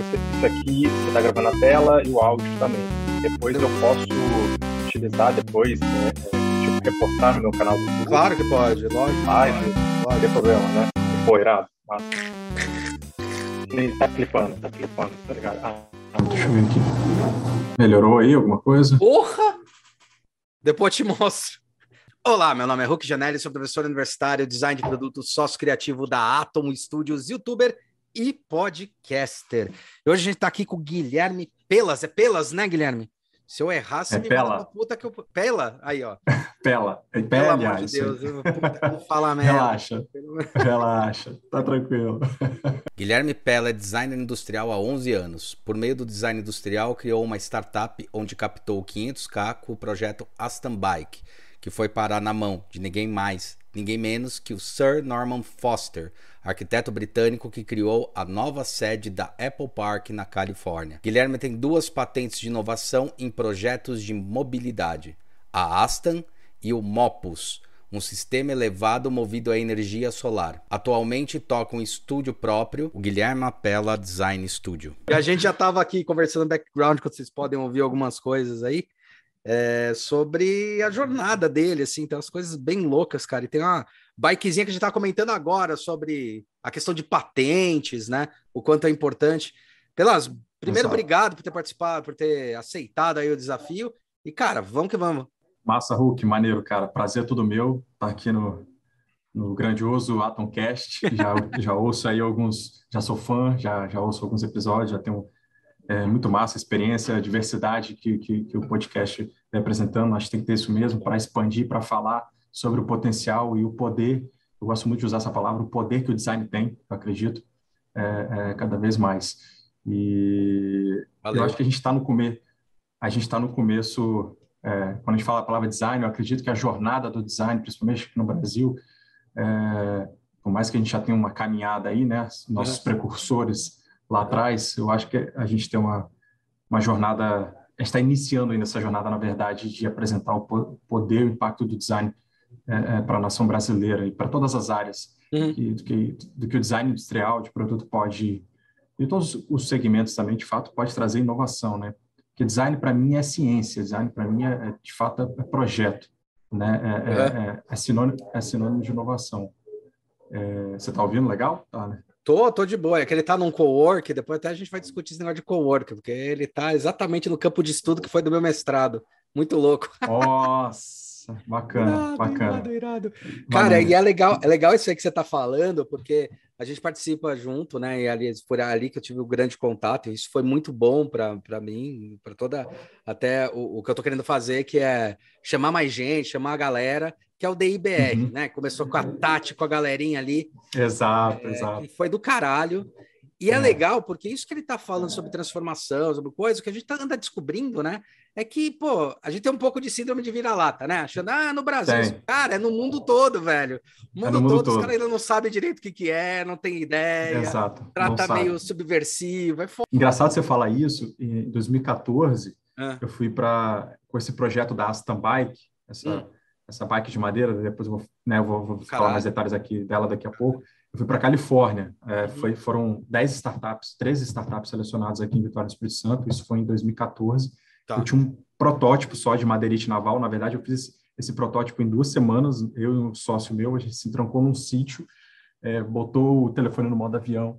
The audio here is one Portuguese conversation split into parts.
isso aqui você está gravando a tela e o áudio também. Depois eu posso utilizar depois, né, tipo, repostar no meu canal do YouTube. Claro que pode, lógico. Live, não tem problema, né? Pô, irado. Mas... Ele tá clipando, tá clipando, tá ligado? Ah, Deixa eu ver aqui. Melhorou aí alguma coisa? Porra! Depois eu te mostro. Olá, meu nome é Hulk Janelli, sou professor universitário, design de produto, sócio criativo da Atom Studios, youtuber e podcaster. E hoje a gente está aqui com o Guilherme Pelas. É Pelas, né, Guilherme? Se eu errar, você É me Pela. puta que eu... Pela? Aí, ó. Pela. É Pelo pé, amor aliás. de Deus, eu vou falar merda. Relaxa, relaxa. Tá tranquilo. Guilherme Pella é designer industrial há 11 anos. Por meio do design industrial, criou uma startup onde captou 500k com o projeto Aston Bike, que foi parar na mão de ninguém mais, ninguém menos que o Sir Norman Foster, arquiteto britânico que criou a nova sede da Apple Park na Califórnia. Guilherme tem duas patentes de inovação em projetos de mobilidade: a Aston e o Mopus, um sistema elevado movido a energia solar. Atualmente toca um estúdio próprio, o Guilherme Apela Design Studio. E a gente já estava aqui conversando no background, que vocês podem ouvir algumas coisas aí, é, sobre a jornada dele, assim, tem umas coisas bem loucas, cara. E tem uma bikezinha que a gente tá comentando agora sobre a questão de patentes, né? O quanto é importante. Pelas, primeiro, Exato. obrigado por ter participado, por ter aceitado aí o desafio. E, cara, vamos que vamos. Massa, Hulk, maneiro, cara. Prazer é tudo meu estar aqui no, no grandioso Atomcast. Já, já ouço aí alguns, já sou fã, já, já ouço alguns episódios, já tenho é, muito massa a experiência, a diversidade que, que, que o podcast vem apresentando. Acho que tem que ter isso mesmo para expandir, para falar sobre o potencial e o poder. Eu gosto muito de usar essa palavra, o poder que o design tem, eu acredito, é, é, cada vez mais. E Valeu. eu acho que a gente está no começo, a gente está no começo é, quando a gente fala a palavra design, eu acredito que a jornada do design, principalmente aqui no Brasil, é, por mais que a gente já tenha uma caminhada aí, né, nossos Uhum. precursores lá atrás, eu acho que a gente tem uma, uma jornada, a gente está iniciando ainda essa jornada, na verdade, de apresentar o po- poder e o impacto do design para a nação brasileira e para todas as áreas Uhum. que- do, que, do que o design industrial de produto pode, e todos os segmentos também, de fato, pode trazer inovação, né? Porque design para mim é ciência, design para mim é, é, de fato é projeto, né? É, é, é, é sinônimo, é sinônimo de inovação. É, você está ouvindo legal? Tá, né? Tô, tô de boa. É que ele tá num co-work, depois até a gente vai discutir esse negócio de co-work, porque ele tá exatamente no campo de estudo que foi do meu mestrado. Muito louco. Nossa, bacana, bacana. irado, irado. Cara, e é legal, é legal isso aí que você tá falando, porque a gente participa junto, né? E ali, foi ali que eu tive o grande contato, e isso foi muito bom para mim, para toda. Até o, o que eu tô querendo fazer, que é chamar mais gente, chamar a galera, que é o DIBR, Uhum. né? Começou com a Tati, com a galerinha ali. Exato, É, exato. e foi do caralho. E é, É. legal, porque isso que ele tá falando sobre transformação, sobre coisa, o que a gente tá, anda descobrindo, né? É que, pô, a gente tem um pouco de síndrome de vira-lata, né? Achando, ah, no Brasil, Tem. cara, é no mundo todo, velho. O mundo, no mundo todo, os todo. caras ainda não sabem direito o que, que é, não tem ideia, Exato. trata meio subversivo, é foda. Engraçado você falar isso. Em 2014, Ah. eu fui para com esse projeto da Aston Bike, essa, Hum. Essa bike de madeira. Depois eu vou, né, eu vou, vou falar mais detalhes aqui dela daqui a pouco. Eu fui para Califórnia. É, Uhum. foi, foram 10 startups, 13 startups selecionadas aqui em Vitória do Espírito Santo. Isso foi em 2014. Tá. Eu tinha um protótipo só de madeirite naval. Na verdade, eu fiz esse, esse protótipo em duas semanas. Eu e um sócio meu, a gente se trancou num sítio, é, botou o telefone no modo avião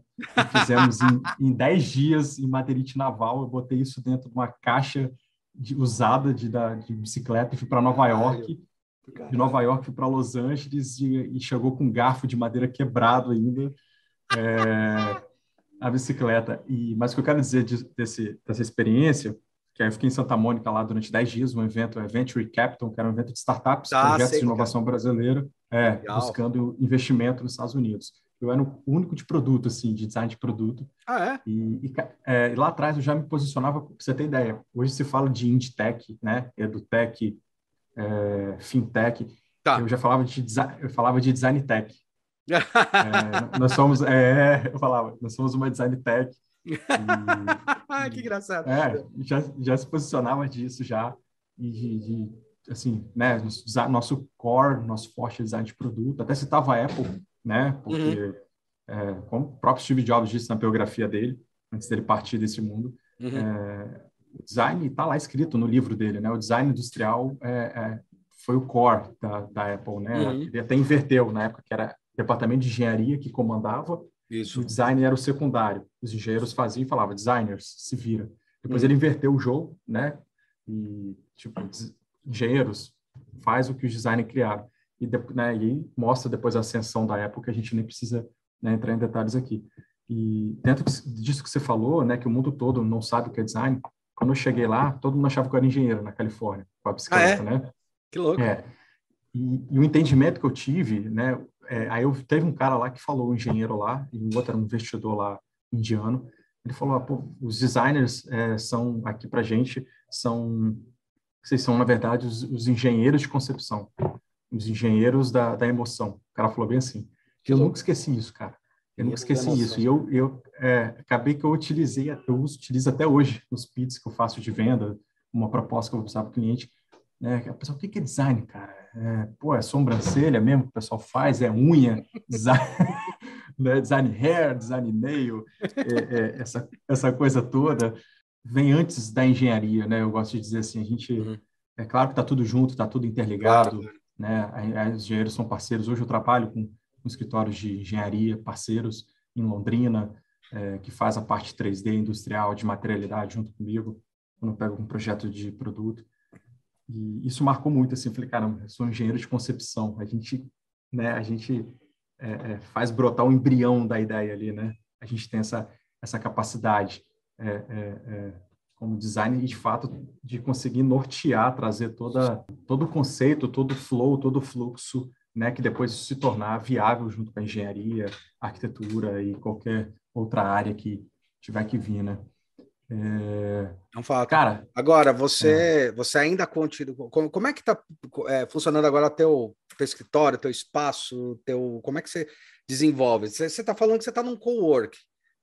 fizemos em, em 10 dias em madeirite naval. Eu botei isso dentro de uma caixa de- usada de, da, de bicicleta e fui para Nova York. De Nova York para Los Angeles e, e chegou com um garfo de madeira quebrado ainda. é, a bicicleta. E, mas o que eu quero dizer de- desse, dessa experiência, que aí eu fiquei em Santa Mônica lá durante 10 dias, um evento, é Venture Capital, que era um evento de startups, Ah, projetos sei de é. inovação brasileira, é, buscando investimento nos Estados Unidos. Eu era o único de produto, assim, de design de produto. Ah, é? E, e, é, e lá atrás eu já me posicionava, pra você ter ideia, hoje se fala de Indtech, né, EduTech, é, Fintech, Tá. eu já falava de, eu falava de Design Tech. É, nós somos, é, eu falava, nós somos uma Design Tech. E, que engraçado. é, já, já se posicionava disso já, e de, assim, né, nosso, nosso core, nosso forte design de produto, até citava a Apple, né, porque, é, como o próprio Steve Jobs disse na biografia dele, antes dele partir desse mundo. Uhum. É, o design está lá escrito no livro dele, né? O design industrial é, é, foi o core da, da Apple, né? Uhum. Ele até inverteu na época que era departamento de engenharia que comandava, Isso. o design era o secundário. Os engenheiros faziam e falavam, designers, se vira. Depois uhum. ele inverteu o jogo, né? E, tipo, engenheiros, faz o que os designers criaram. E, né, e mostra depois a ascensão da Apple, que a gente nem precisa né, entrar em detalhes aqui. E dentro disso que você falou, né, que o mundo todo não sabe o que é design, quando eu cheguei lá, todo mundo achava que eu era engenheiro na Califórnia, com a bicicleta, ah, é? né? Que louco. É. E, e, o entendimento que eu tive, né, é, aí eu teve um cara lá que falou, um engenheiro lá, e o outro era um investidor lá indiano, ele falou, ah, pô, os designers é, são, aqui pra gente, são, vocês são, na verdade, os, os engenheiros de concepção, os engenheiros da, da emoção. O cara falou bem assim. Que eu louco. nunca esqueci isso, cara. Eu nunca esqueci isso. E eu, eu é, acabei que eu utilizei, eu utilizo até hoje nos pits que eu faço de venda, uma proposta que eu vou usar para o cliente. Né? A pessoa, o que é design, cara? É, pô, é sobrancelha mesmo que o pessoal faz? É unha? Design, né? design hair, design nail, é, é, essa, essa coisa toda vem antes da engenharia, né? Eu gosto de dizer assim, a gente... Uhum. É claro que está tudo junto, está tudo interligado, claro. né? Os engenheiros são parceiros. Hoje eu trabalho com com escritórios de engenharia, parceiros em Londrina, é, que faz a parte 3D industrial de materialidade junto comigo, quando eu pego um projeto de produto. E isso marcou muito, assim, eu falei, caramba, eu sou engenheiro de concepção, a gente, né, a gente é, é, faz brotar o embrião da ideia ali, né? A gente tem essa, essa capacidade é, é, é, como designer, de fato, de conseguir nortear, trazer toda, todo o conceito, todo o flow, todo o fluxo né, que depois se tornar viável junto com a engenharia, arquitetura e qualquer outra área que tiver que vir, né? É, é um fato. Cara, agora você é. você ainda continua. Como, como é que está é, funcionando agora teu teu escritório, teu espaço, teu como é que você desenvolve? Você está falando que você está num co-work,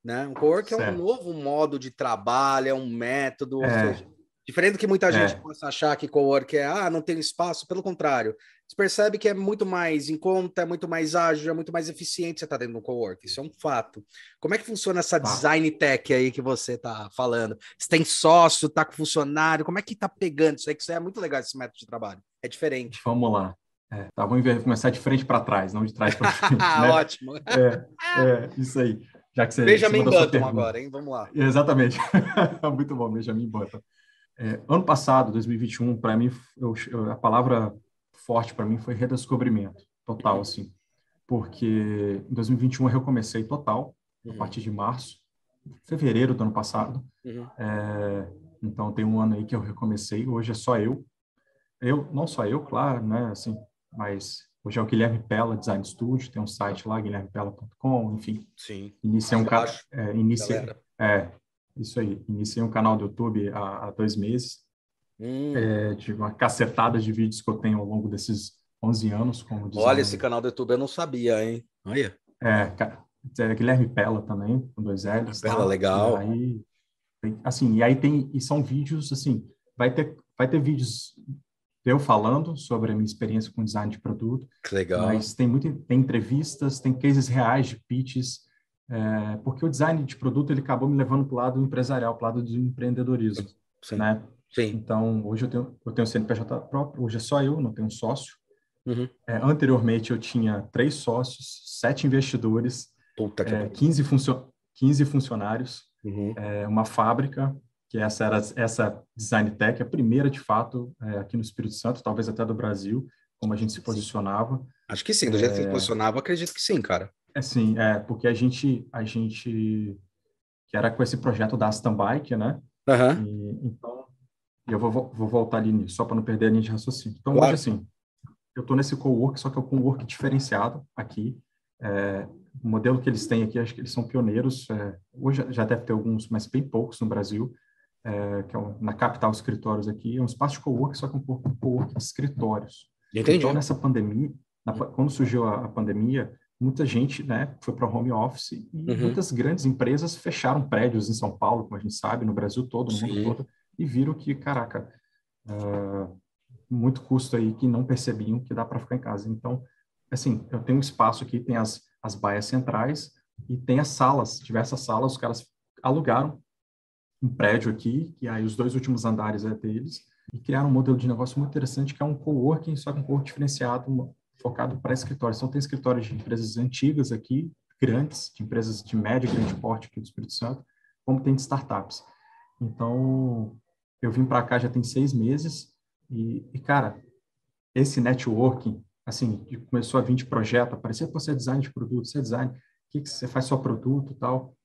né? Um co-work é um novo modo de trabalho, é um método, é. seja, diferente do que muita gente é. possa achar que co-work é ah não tem espaço, pelo contrário, você percebe que é muito mais em conta, é muito mais ágil, é muito mais eficiente você estar tá dentro do cowork. Isso é um fato. Como é que funciona essa design tech aí que você está falando? Você tem sócio, está com funcionário? Como é que está pegando isso aí? Que isso é muito legal esse método de trabalho. É diferente. Vamos lá. É, tá, vamos começar de frente para trás, não de trás para frente. né? Ótimo. É, é, isso aí. Já que você, Benjamin Button agora, hein? Vamos lá. Exatamente. muito bom, Benjamin Button. É, ano passado, 2021, para mim, eu, eu, a palavra forte para mim foi redescobrimento total, assim, porque em 2021 eu recomecei total, uhum. a partir de março, fevereiro do ano passado. Uhum. É, então tem um ano aí que eu recomecei. Hoje é só eu, eu não só eu, claro, né, assim, mas hoje é o Guilherme Pella Design Studio, tem um site lá guilhermepella.com, enfim. Sim. Iniciei um canal, é, inicia, é, isso aí. Iniciei um canal do YouTube há, há dois meses. Hum. É, de uma cacetada de vídeos que eu tenho ao longo desses 11 anos como. Olha, esse canal do YouTube eu não sabia, hein? Olha. É, é Guilherme Pella também, com dois L's. Pella, tá? legal. E aí, assim, e aí tem, e são vídeos, assim, vai ter, vai ter vídeos eu falando sobre a minha experiência com design de produto. Que legal. Mas tem muito, tem entrevistas, tem cases reais de pitches, é, porque o design de produto ele acabou me levando para o lado empresarial, para o lado do empreendedorismo, Sim. né? Sim. Então, hoje eu tenho, eu tenho CNPJ próprio, hoje é só eu, não tenho um sócio. Uhum. É, anteriormente, eu tinha três sócios, sete investidores, é, 15, funcio 15 funcionários, uhum. é, uma fábrica, que essa era essa Design Tech, a primeira, de fato, é, aqui no Espírito Santo, talvez até do Brasil, como a gente se posicionava. Acho que sim, do jeito que se é. posicionava, acredito que sim, cara. É sim, é, porque a gente, a gente, que era com esse projeto da Aston Bike, né? Uhum. E, então, e eu vou, vou voltar ali nisso, só para não perder a linha de raciocínio. Então, claro. hoje, assim, eu estou nesse co-work, só que é um co-work diferenciado aqui. É, o modelo que eles têm aqui, acho que eles são pioneiros. É, hoje já deve ter alguns, mas bem poucos no Brasil, é, que é um, na capital escritórios aqui. É um espaço de co-work, só que é um co-work de escritórios. Entendi. Então, nessa pandemia, na, quando surgiu a, a, pandemia, muita gente né, foi para home office e uhum. muitas grandes empresas fecharam prédios em São Paulo, como a gente sabe, no Brasil todo, no Sim. mundo todo e viram que, caraca, uh, muito custo aí que não percebiam que dá para ficar em casa. Então, assim, eu tenho um espaço aqui, tem as, as baias centrais e tem as salas, diversas salas, os caras alugaram um prédio aqui, e aí os dois últimos andares é deles, e criaram um modelo de negócio muito interessante, que é um coworking, só com um coworking diferenciado, focado para escritórios. Então, tem escritórios de empresas antigas aqui, grandes, de empresas de médio e grande porte aqui do Espírito Santo, como tem de startups. Então, eu vim para cá já tem seis meses, e, e, cara, esse networking, assim, começou a vir de projeto, aparecer, você é design de produto, você é design, o que, que você faz só produto tal.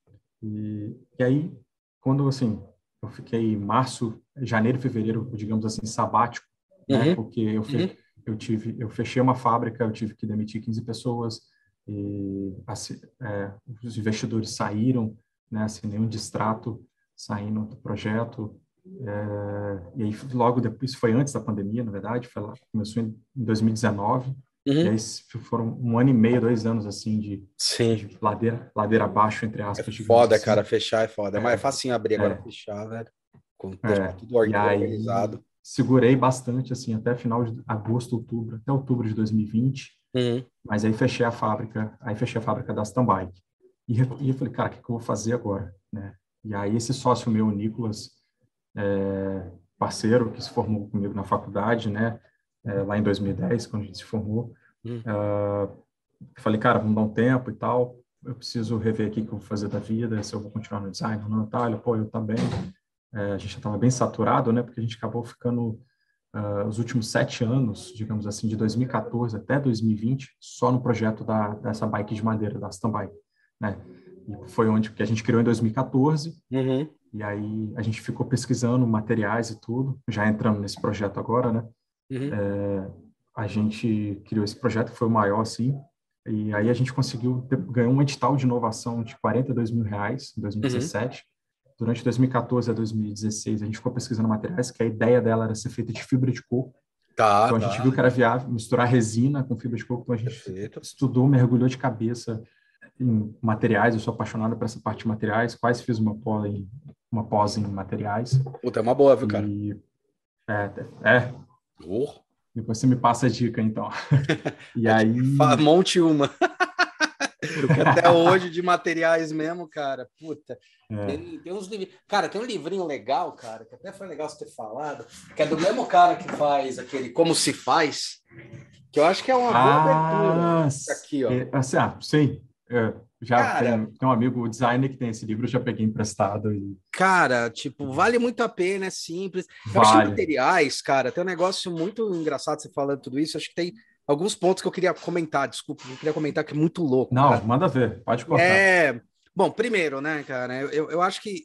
E, e aí, quando, assim, eu fiquei março, janeiro, fevereiro, digamos assim, sabático, né? uhum. né? porque eu, fe uhum. eu tive, eu fechei uma fábrica, eu tive que demitir 15 pessoas, e assim, é, os investidores saíram, né, assim, nenhum distrato saindo do projeto, é, e aí logo depois, foi antes da pandemia, na verdade, foi lá, começou em 2019, uhum. e aí foram um ano e meio, dois anos, assim, de, Sim. de ladeira, ladeira abaixo, entre aspas. É foda, assim. cara, fechar é foda, é, mas é facinho abrir agora, é. fechar, velho, com é, tudo organizado. Aí, segurei bastante, assim, até final de agosto, outubro, até outubro de 2020, uhum. mas aí fechei a fábrica, aí fechei a fábrica da Stambike. E, e eu falei, cara, o que, que eu vou fazer agora, né? E aí esse sócio meu, o Nicolas, é, parceiro que se formou comigo na faculdade, né? É, lá em 2010, quando a gente se formou. Hum. Uh, falei, cara, vamos dar um tempo e tal. Eu preciso rever aqui o que eu vou fazer da vida, se eu vou continuar no design ou não. Tá, ele, pô, eu também. É, a gente já estava bem saturado, né? Porque a gente acabou ficando uh, os últimos sete anos, digamos assim, de 2014 até 2020, só no projeto da, dessa bike de madeira, da Bike, né? E foi onde que a gente criou em 2014. Uhum. E aí a gente ficou pesquisando materiais e tudo, já entrando nesse projeto agora, né? Uhum. É, a gente criou esse projeto, que foi o maior, assim, e aí a gente conseguiu ganhar um edital de inovação de 42 mil reais em 2017. Uhum. Durante 2014 a 2016, a gente ficou pesquisando materiais, que a ideia dela era ser feita de fibra de coco. Tá, então a tá. gente viu que era viável misturar resina com fibra de coco, então a gente Perfeito. estudou, mergulhou de cabeça em materiais, eu sou apaixonado por essa parte de materiais, quase fiz uma pós em, uma pós em materiais. Puta, é uma boa, viu, cara? E, é, é. Oh. Depois você me passa a dica, então. e aí... Monte uma. Porque até hoje de materiais mesmo, cara, puta. É. Tem, tem, uns livros. Cara, tem um livrinho legal, cara, que até foi legal você ter falado, que é do mesmo cara que faz aquele Como Se Faz, que eu acho que é uma boa ah, abertura. Aqui, ó. É, assim, ah, sim. É, já cara, tem, tem, um amigo designer que tem esse livro, eu já peguei emprestado. E... Cara, tipo, vale muito a pena, é simples. Eu vale. acho que materiais, cara, tem um negócio muito engraçado você falando tudo isso. Acho que tem alguns pontos que eu queria comentar, desculpa, eu queria comentar que é muito louco. Não, cara. manda ver, pode cortar. É, bom, primeiro, né, cara, eu, eu acho que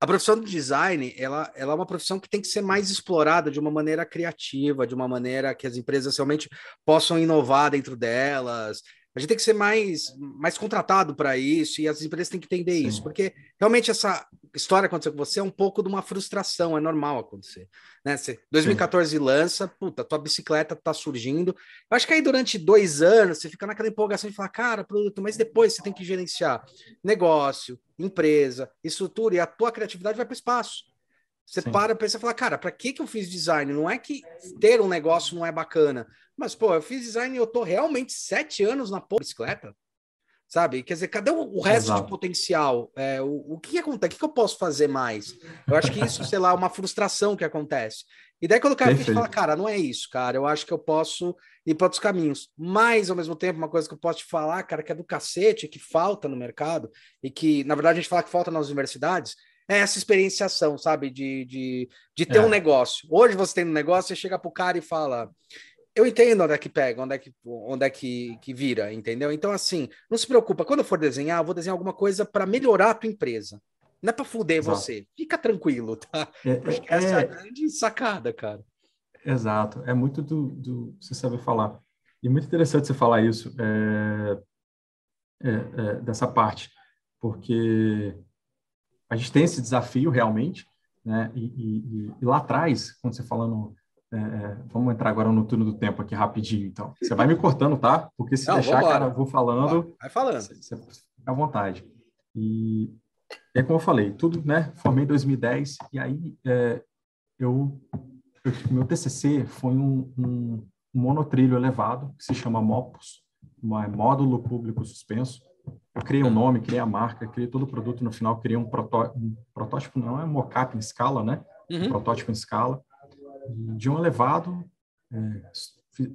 a profissão do design, ela, ela é uma profissão que tem que ser mais explorada de uma maneira criativa, de uma maneira que as empresas realmente possam inovar dentro delas, a gente tem que ser mais, mais contratado para isso e as empresas têm que entender Sim. isso, porque realmente essa história aconteceu com você é um pouco de uma frustração, é normal acontecer. Né? Você, 2014 Sim. lança, puta, tua bicicleta tá surgindo. Eu acho que aí durante dois anos você fica naquela empolgação de falar, cara, produto, mas depois você tem que gerenciar negócio, empresa, estrutura, e a tua criatividade vai para o espaço. Você Sim. para para e fala, cara, para que que eu fiz design? Não é que ter um negócio não é bacana, mas pô, eu fiz design e eu tô realmente sete anos na bicicleta, sabe? Quer dizer, cadê o, resto Exato. de potencial? É, o, o que acontece? O que, que eu posso fazer mais? Eu acho que isso, sei lá, é uma frustração que acontece. E daí quando o cara fala, cara, não é isso, cara, eu acho que eu posso ir para outros caminhos. Mas, ao mesmo tempo, uma coisa que eu posso te falar, cara, que é do cacete, que falta no mercado, e que, na verdade, a gente fala que falta nas universidades, é essa experienciação, sabe? De, de, de ter é. um negócio. Hoje você tem um negócio, você chega pro cara e fala. Eu entendo onde é que pega, onde é que, onde é que, que vira, entendeu? Então, assim, não se preocupa. Quando eu for desenhar, eu vou desenhar alguma coisa para melhorar a tua empresa. Não é para fuder Exato. você. Fica tranquilo, tá? É, Porque é, essa é a grande sacada, cara. Exato. É muito do, do você saber falar. E muito interessante você falar isso, é, é, é, dessa parte, porque a gente tem esse desafio realmente, né? E, e, e lá atrás, quando você falando, é, é, vamos entrar agora no turno do tempo aqui rapidinho, então. Você vai me cortando, tá? Porque se Não, deixar, cara, eu vou falando. Vai falando. Você, você fica à vontade. E é como eu falei, tudo, né? Formei em 2010 e aí é, eu, eu, meu TCC foi um, um, um monotrilho elevado que se chama MOPUS, é módulo público suspenso eu criei um nome, criei a marca, criei todo o produto, no final criei um, protó um protótipo, não é um mockup em escala, né? Uhum. Um protótipo em escala. De um elevado, é,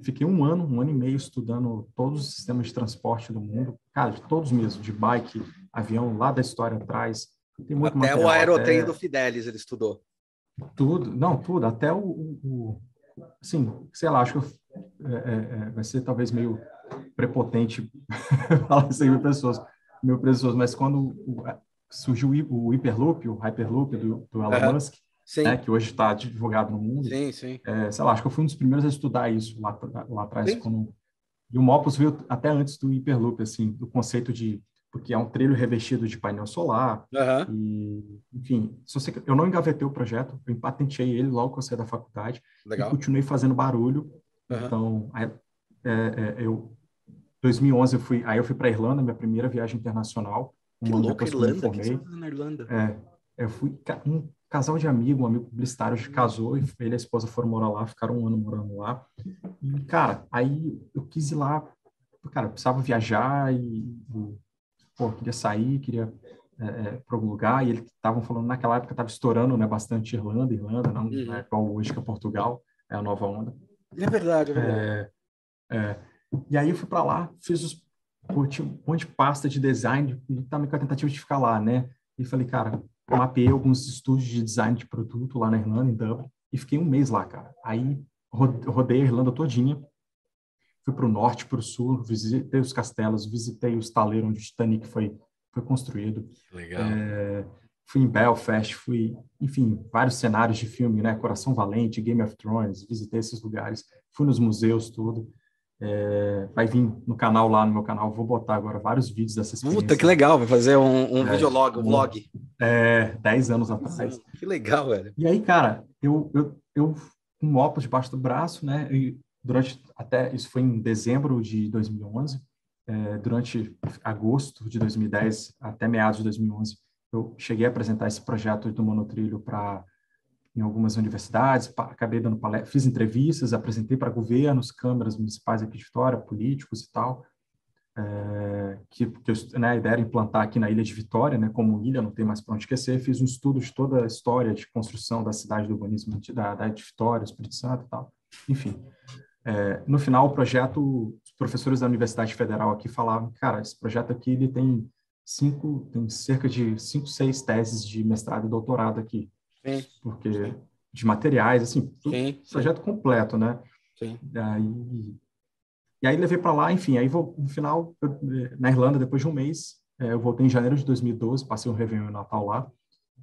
fiquei um ano, um ano e meio estudando todos os sistemas de transporte do mundo, cara, de todos mesmo, de bike, avião, lá da história atrás. Tem muito até material, o aerotrem até... do Fidelis ele estudou. Tudo, não, tudo, até o, o assim, sei lá, acho que eu, é, é, é vai ser talvez meio prepotente falar isso aí para pessoas, mil pessoas, mas quando surgiu o Hyperloop, o Hyperloop do, do Elon uhum. Musk, né, que hoje está divulgado no mundo. Sim, sim. É, sei lá, acho que eu fui um dos primeiros a estudar isso lá, lá atrás. Quando... E o Mopus veio até antes do Hyperloop, assim, do conceito de porque é um trilho revestido de painel solar. Uhum. E, enfim, você, eu não engavetei o projeto, eu patenteei ele logo que eu saí da faculdade. Legal. E continuei fazendo barulho. Uhum. Então, é, é, eu 2011 eu fui, aí eu fui para Irlanda, minha primeira viagem internacional. Um ano depois Irlanda, que formei. na Irlanda? É, eu fui um casal de amigo, um amigo publicitário, casou e ele e a esposa foram morar lá, ficaram um ano morando lá. E, cara, aí eu quis ir lá, cara, eu precisava viajar e, e pô, queria sair, queria é, é para algum lugar, e eles estavam falando, naquela época estava estourando né, bastante Irlanda, Irlanda, não uhum. é igual hoje que é Portugal, é a nova onda. É verdade, é verdade. É, é, e aí eu fui para lá, fiz os, pô, um monte de pasta de design, e também com a tentativa de ficar lá, né? E falei, cara, mapeei alguns estúdios de design de produto lá na Irlanda, em Dublin, e fiquei um mês lá, cara. Aí rodei a Irlanda todinha, fui para o norte, para o sul, visitei os castelos, visitei o estaleiro onde o Titanic foi, foi construído. Legal. É, fui em Belfast, fui, enfim, vários cenários de filme, né? Coração Valente, Game of Thrones, visitei esses lugares, fui nos museus, tudo. É, vai vir no canal lá, no meu canal, vou botar agora vários vídeos dessa experiência. Puta, que legal, vai fazer um, um é, videolog, um vlog. É, 10 anos atrás. Que legal, velho. E aí, cara, eu, eu, eu com um óculos debaixo do braço, né, e durante até isso foi em dezembro de 2011, é, durante agosto de 2010 até meados de 2011, eu cheguei a apresentar esse projeto do monotrilho para em algumas universidades, acabei dando palestras, fiz entrevistas, apresentei para governos, câmaras municipais aqui de Vitória, políticos e tal, é, que, que né, a ideia era implantar aqui na ilha de Vitória, né, como ilha, não tem mais para onde esquecer, fiz um estudo de toda a história de construção da cidade do urbanismo da, da de Vitória, Espírito Santo e tal, enfim. É, no final, o projeto, os professores da Universidade Federal aqui falavam, cara, esse projeto aqui ele tem cinco, tem cerca de cinco, seis teses de mestrado e doutorado aqui, sim, porque sim. de materiais, assim, sim, projeto completo, né? Sim. Aí, e aí levei para lá, enfim, aí vou, no final, eu, na Irlanda, depois de um mês, é, eu voltei em janeiro de 2012, passei um Réveillon e Natal lá,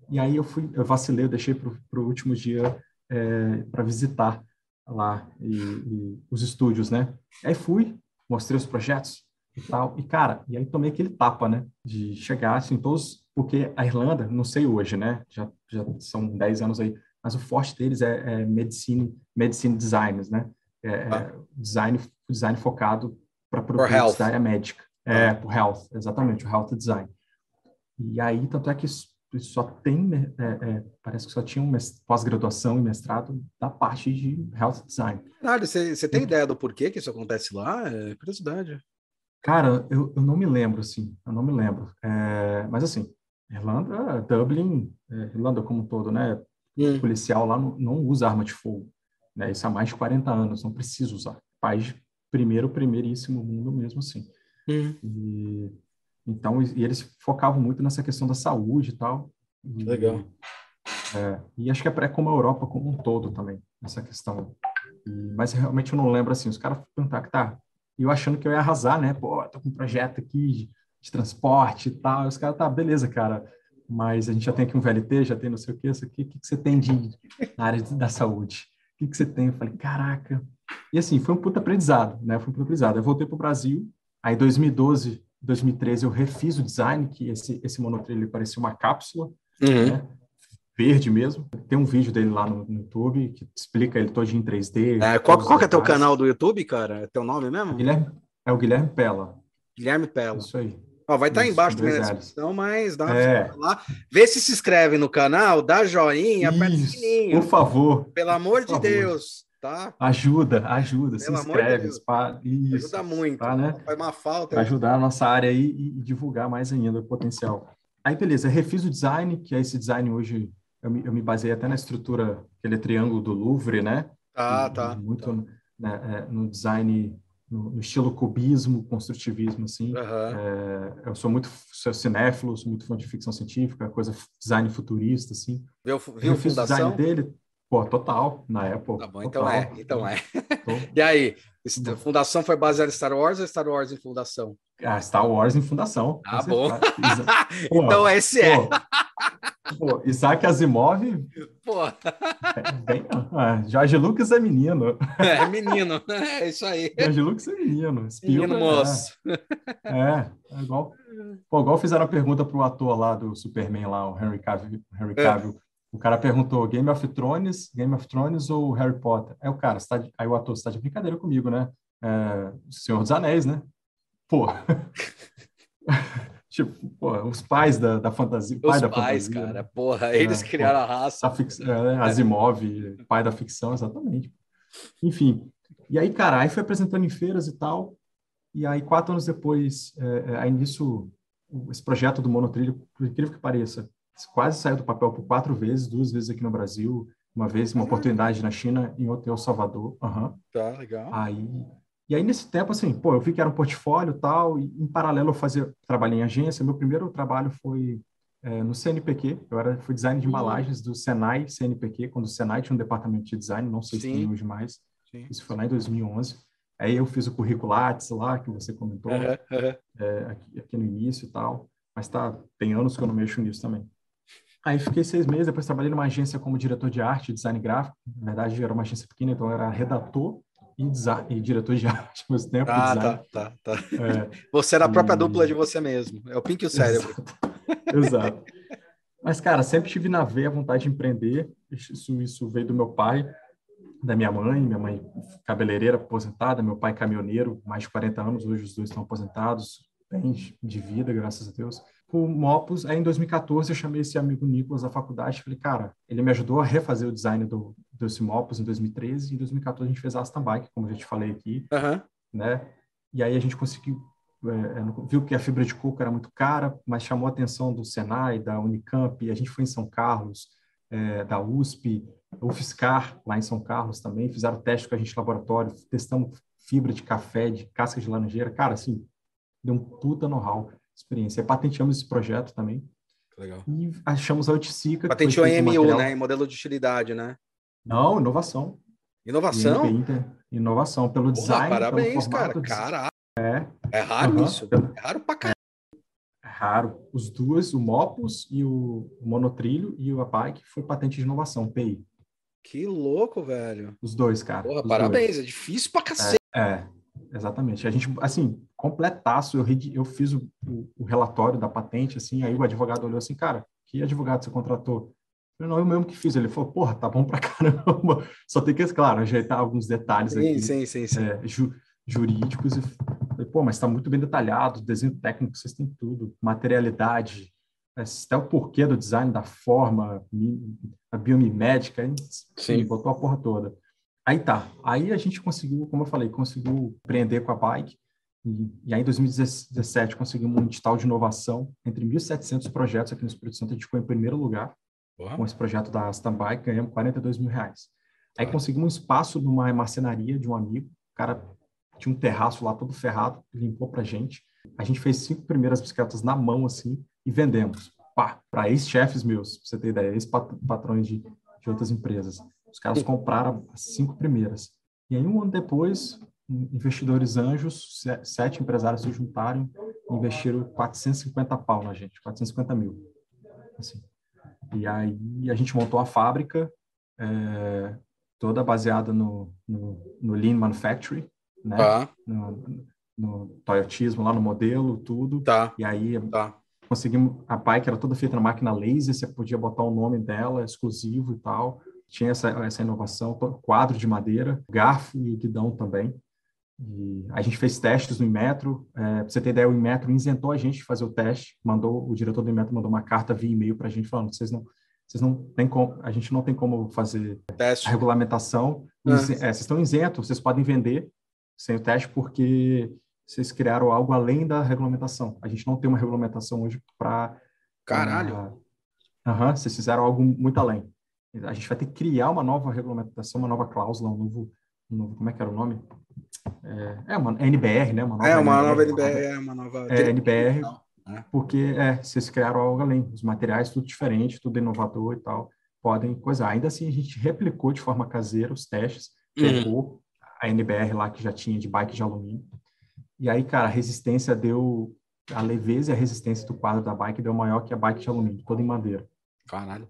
e aí eu fui, eu vacilei, eu deixei para o último dia é, para visitar lá e, e, os estúdios, né? Aí fui, mostrei os projetos e tal, e cara, e aí tomei aquele tapa, né? De chegar assim, todos, porque a Irlanda, não sei hoje, né? Já, já são 10 anos aí, mas o forte deles é, é medicine, medicine designers, né? É, é ah. design, design focado para produtos da área médica. É, ah. por health, exatamente, o health design. E aí, tanto é que só tem, é, é, parece que só tinha um pós-graduação e mestrado da parte de health design. Caralho, você, tem ideia do porquê que isso acontece lá? É curiosidade. Cara, eu, eu não me lembro, assim, eu não me lembro. É, mas, assim, Irlanda, Dublin, é, Irlanda como um todo, né? Hum. policial lá não, não, usa arma de fogo. Né? Isso há mais de 40 anos, não precisa usar. País primeiro, primeiríssimo mundo mesmo assim. Hum. E então, e eles focavam muito nessa questão da saúde e tal. E, Legal. É, e acho que é como a Europa como um todo também, essa questão. E, mas realmente eu não lembro assim, os caras perguntaram, tá, e eu achando que eu ia arrasar, né? Pô, tô com um projeto aqui de, transporte e tal. E os caras, tá, beleza, cara, mas a gente já tem aqui um VLT, já tem não sei o que, isso aqui, o que, que você tem de, na área da saúde? O que, que você tem? Eu falei, caraca. E assim, foi um puta aprendizado, né? Foi um puta aprendizado. Eu voltei pro Brasil, aí em 2012 2013 eu refiz o design, que esse, esse monotrilho parecia uma cápsula, uhum. né? verde mesmo. Tem um vídeo dele lá no, no YouTube que explica ele todo em 3D. É, qual qual que é teu canal do YouTube, cara? É teu nome mesmo? Guilherme, é o Guilherme Pella. Guilherme Pella. Isso aí. Ó, vai estar tá embaixo também na descrição, mas dá uma é. lá. Vê se se inscreve no canal, dá joinha, aperta o sininho. Por favor. Pelo amor de. Deus. tá? Ajuda, ajuda, Pelo se inscreve, de pá, isso, ajuda muito, tá, né? Faz uma falta. Para ajudar a nossa área aí e, divulgar mais ainda o potencial. Aí, beleza, refiz o design, que é esse design hoje, eu me, eu me baseei até na estrutura, aquele triângulo do Louvre, né? Ah, tá. Muito tá. Né, é, no design no, no, estilo cubismo, construtivismo, assim. Uhum. É, eu sou muito sou cinéfilo, sou muito fã de ficção científica, coisa design futurista, assim. Viu, viu eu fiz o design dele, pô, total, na Apple. Tá bom, então é, então é. e aí, Fundação foi baseada em Star Wars ou Star Wars em Fundação? Ah, Star Wars em Fundação. Ah, bom. então esse é. Pô, Isaac Asimov. Pô. É, bem, é, Jorge Lucas é menino. É, menino. É isso aí. Jorge Lucas é menino. Spielberg, menino moço. É, é, igual. Pô, igual fizeram a pergunta pro ator lá do Superman, lá, o Henry Cavill. Henry é. Cavill. O cara perguntou Game of Thrones, Game of Thrones ou Harry Potter? Aí o cara, tá de... aí o ator, você tá de brincadeira comigo, né? É, Senhor dos Anéis, né? Pô. Tipo, porra, os pais da, da fantasia. Os pai da pais, fantasia, cara, né? porra, eles é, criaram a raça. A fix, é, Asimov, pai da ficção, exatamente. Enfim, e aí, cara, aí foi apresentando em feiras e tal, e aí quatro anos depois, é, é aí nisso, esse projeto do monotrilho, por incrível que pareça, quase saiu do papel por quatro vezes, duas vezes aqui no Brasil, uma vez uma oportunidade na China e outra em El Salvador. Uhum. Tá, legal. Aí e aí, nesse tempo, assim, pô, eu vi que era um portfólio e tal, e em paralelo eu fazia, trabalhei em agência. Meu primeiro trabalho foi é, no CNPq, eu era, fui design de uhum. embalagens do Senai CNPq, quando o Senai tinha um departamento de design, não sei Sim. se tem hoje mais. Sim. Isso foi lá em 2011. Aí eu fiz o currículo Lattes lá, que você comentou, uhum, uhum. É, aqui, aqui, no início e tal, mas tá, tem anos que eu não mexo nisso também. Aí fiquei seis meses, depois trabalhei numa agência como diretor de arte, design gráfico. Na verdade, era uma agência pequena, então era redator e, design, e diretor de arte ao mesmo tempo. Ah, tá, tá, tá. É, você era a própria e... dupla de você mesmo. É o Pink e o cérebro. Exato. Exato. Mas, cara, sempre tive na veia a vontade de empreender. Isso, isso veio do meu pai, da minha mãe. Minha mãe cabeleireira aposentada, meu pai caminhoneiro, mais de 40 anos. Hoje os dois estão aposentados, bem de vida, graças a Deus com o Mopus, aí em 2014 eu chamei esse amigo Nicolas da faculdade, falei, cara, ele me ajudou a refazer o design do, desse Mopus em 2013, e em 2014 a gente fez a Aston Bike, como eu já te falei aqui, uhum. né? E aí a gente conseguiu, é viu que a fibra de coco era muito cara, mas chamou a atenção do Senai, da Unicamp, a gente foi em São Carlos, é, da USP, UFSCar, lá em São Carlos também, fizeram teste com a gente no laboratório, testamos fibra de café, de casca de laranjeira, cara, assim, deu um puta know-how experiência. Patenteamos esse projeto também. Legal. E achamos a Oticica. Patenteou em MU, né? Em modelo de utilidade, né? Não, inovação. Inovação? Inovação, pelo Porra, design. Parabéns, cara. Caralho. É. É raro uhum. isso. É raro pra caralho. É raro. Os duas, o Mopus e o monotrilho e o Bike foi patente de inovação, PI. Que louco, velho. Os dois, cara. Porra, parabéns. Dois. É difícil pra cacete. É, é, exatamente. A gente, assim, completaço. Eu, eu fiz o, o, o, relatório da patente, assim, aí o advogado olhou assim, cara, que advogado você contratou? Eu não, eu mesmo que fiz. Ele falou, porra, tá bom pra caramba. Só tem que, claro, ajeitar alguns detalhes sim, aqui. Sim, sim, sim. É, ju, jurídicos. E falei, pô, mas está muito bem detalhado, desenho técnico, vocês têm tudo. Materialidade, é, até o porquê do design, da forma, a biomimética, sim. botou a porra toda. Aí tá. Aí a gente conseguiu, como eu falei, conseguiu empreender com a bike. E, e aí, em 2017, conseguimos um edital de inovação entre 1.700 projetos aqui no Espírito Santo. A gente ficou em primeiro lugar Uau. com esse projeto da Standby, ganhamos 42 mil reais. Aí ah. conseguimos um espaço numa marcenaria de um amigo. O cara tinha um terraço lá todo ferrado, limpou pra gente. A gente fez cinco primeiras bicicletas na mão, assim, e vendemos. Para ex-chefes meus, pra você ter ideia, ex-patrões de, de outras empresas. Os caras compraram as cinco primeiras. E aí, um ano depois, investidores anjos, sete empresários se juntaram e investiram 450 pau na gente, 450 mil. Assim. E aí a gente montou a fábrica, é, toda baseada no, no, no, Lean Manufacturing, né? Tá. No, no Toyotismo, lá no modelo, tudo. Tá. E aí tá. conseguimos, a bike era toda feita na máquina laser, você podia botar o nome dela, exclusivo e tal. Tinha essa, essa inovação, quadro de madeira, garfo e guidão também. E a gente fez testes no Inmetro. É, para você ter ideia, o Inmetro isentou a gente de fazer o teste. Mandou o diretor do Inmetro mandou uma carta via e-mail para a gente falando: vocês não, vocês não tem como, a gente não tem como fazer Teste. a regulamentação. Ah. É, vocês estão isentos, vocês podem vender sem o teste porque vocês criaram algo além da regulamentação. A gente não tem uma regulamentação hoje para Caralho. Aham, vocês fizeram algo muito além. A gente vai ter que criar uma nova regulamentação, uma nova cláusula, um novo, um novo como é que era o nome? É, é uma NBR, né? Uma nova É uma nova NBR, NBR, é uma nova. É, NBR, É. porque é, vocês criaram algo além. Os materiais, tudo diferente, tudo inovador e tal, podem coisar. Ainda assim, a gente replicou de forma caseira os testes, Uhum. pegou a NBR lá que já tinha de bike de alumínio. E aí, cara, a resistência deu. A leveza e a resistência do quadro da bike deu maior que a bike de alumínio, toda em madeira. Caralho.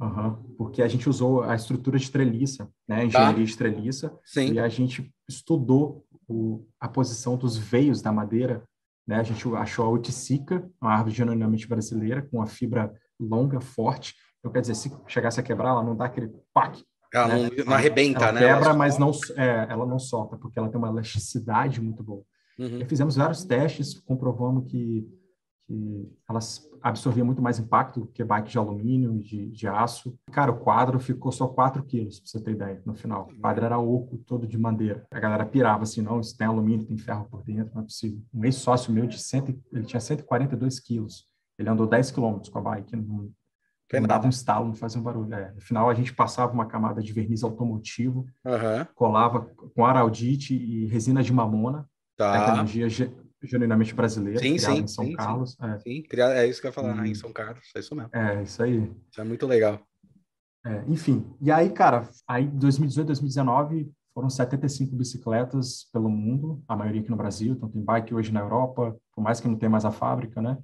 Aham, Porque a gente usou a estrutura de treliça, né? Tá. engenharia de treliça, Sim. e a gente estudou o, a posição dos veios da madeira, né? A gente achou a Uticica, uma árvore genuinamente brasileira, com uma fibra longa, forte. Então, quer dizer, se chegasse a quebrar, ela não dá aquele pac, Ela né? não, não arrebenta, ela né? quebra, Ela mas não, é, ela não solta, porque ela tem uma elasticidade muito boa. Uhum. E fizemos vários testes, comprovamos que, que elas absorviam muito mais impacto que bike de alumínio e de, de aço. Cara, o quadro ficou só 4 quilos, para você ter ideia, no final. O quadro era oco, todo de madeira. A galera pirava assim, não, isso tem alumínio, tem ferro por dentro, não é possível. Um ex-sócio meu, de 100, ele tinha 142 quilos. Ele andou 10 quilômetros com a bike, não, não dava um estalo, não fazia um barulho. É, no final, a gente passava uma camada de verniz automotivo, Aham. colava com araldite e resina de mamona, Tá. tecnologia genuinamente brasileira, Sim, criada sim, em São sim, sim. Carlos. É, Sim, é isso que eu ia falar, em São Carlos. É isso mesmo. é, isso aí. Isso é muito legal. É, enfim, e aí, cara, aí 2018, 2019 foram 75 bicicletas pelo mundo, a maioria aqui no Brasil, então tem bike hoje na Europa, por mais que não tenha mais a fábrica, né?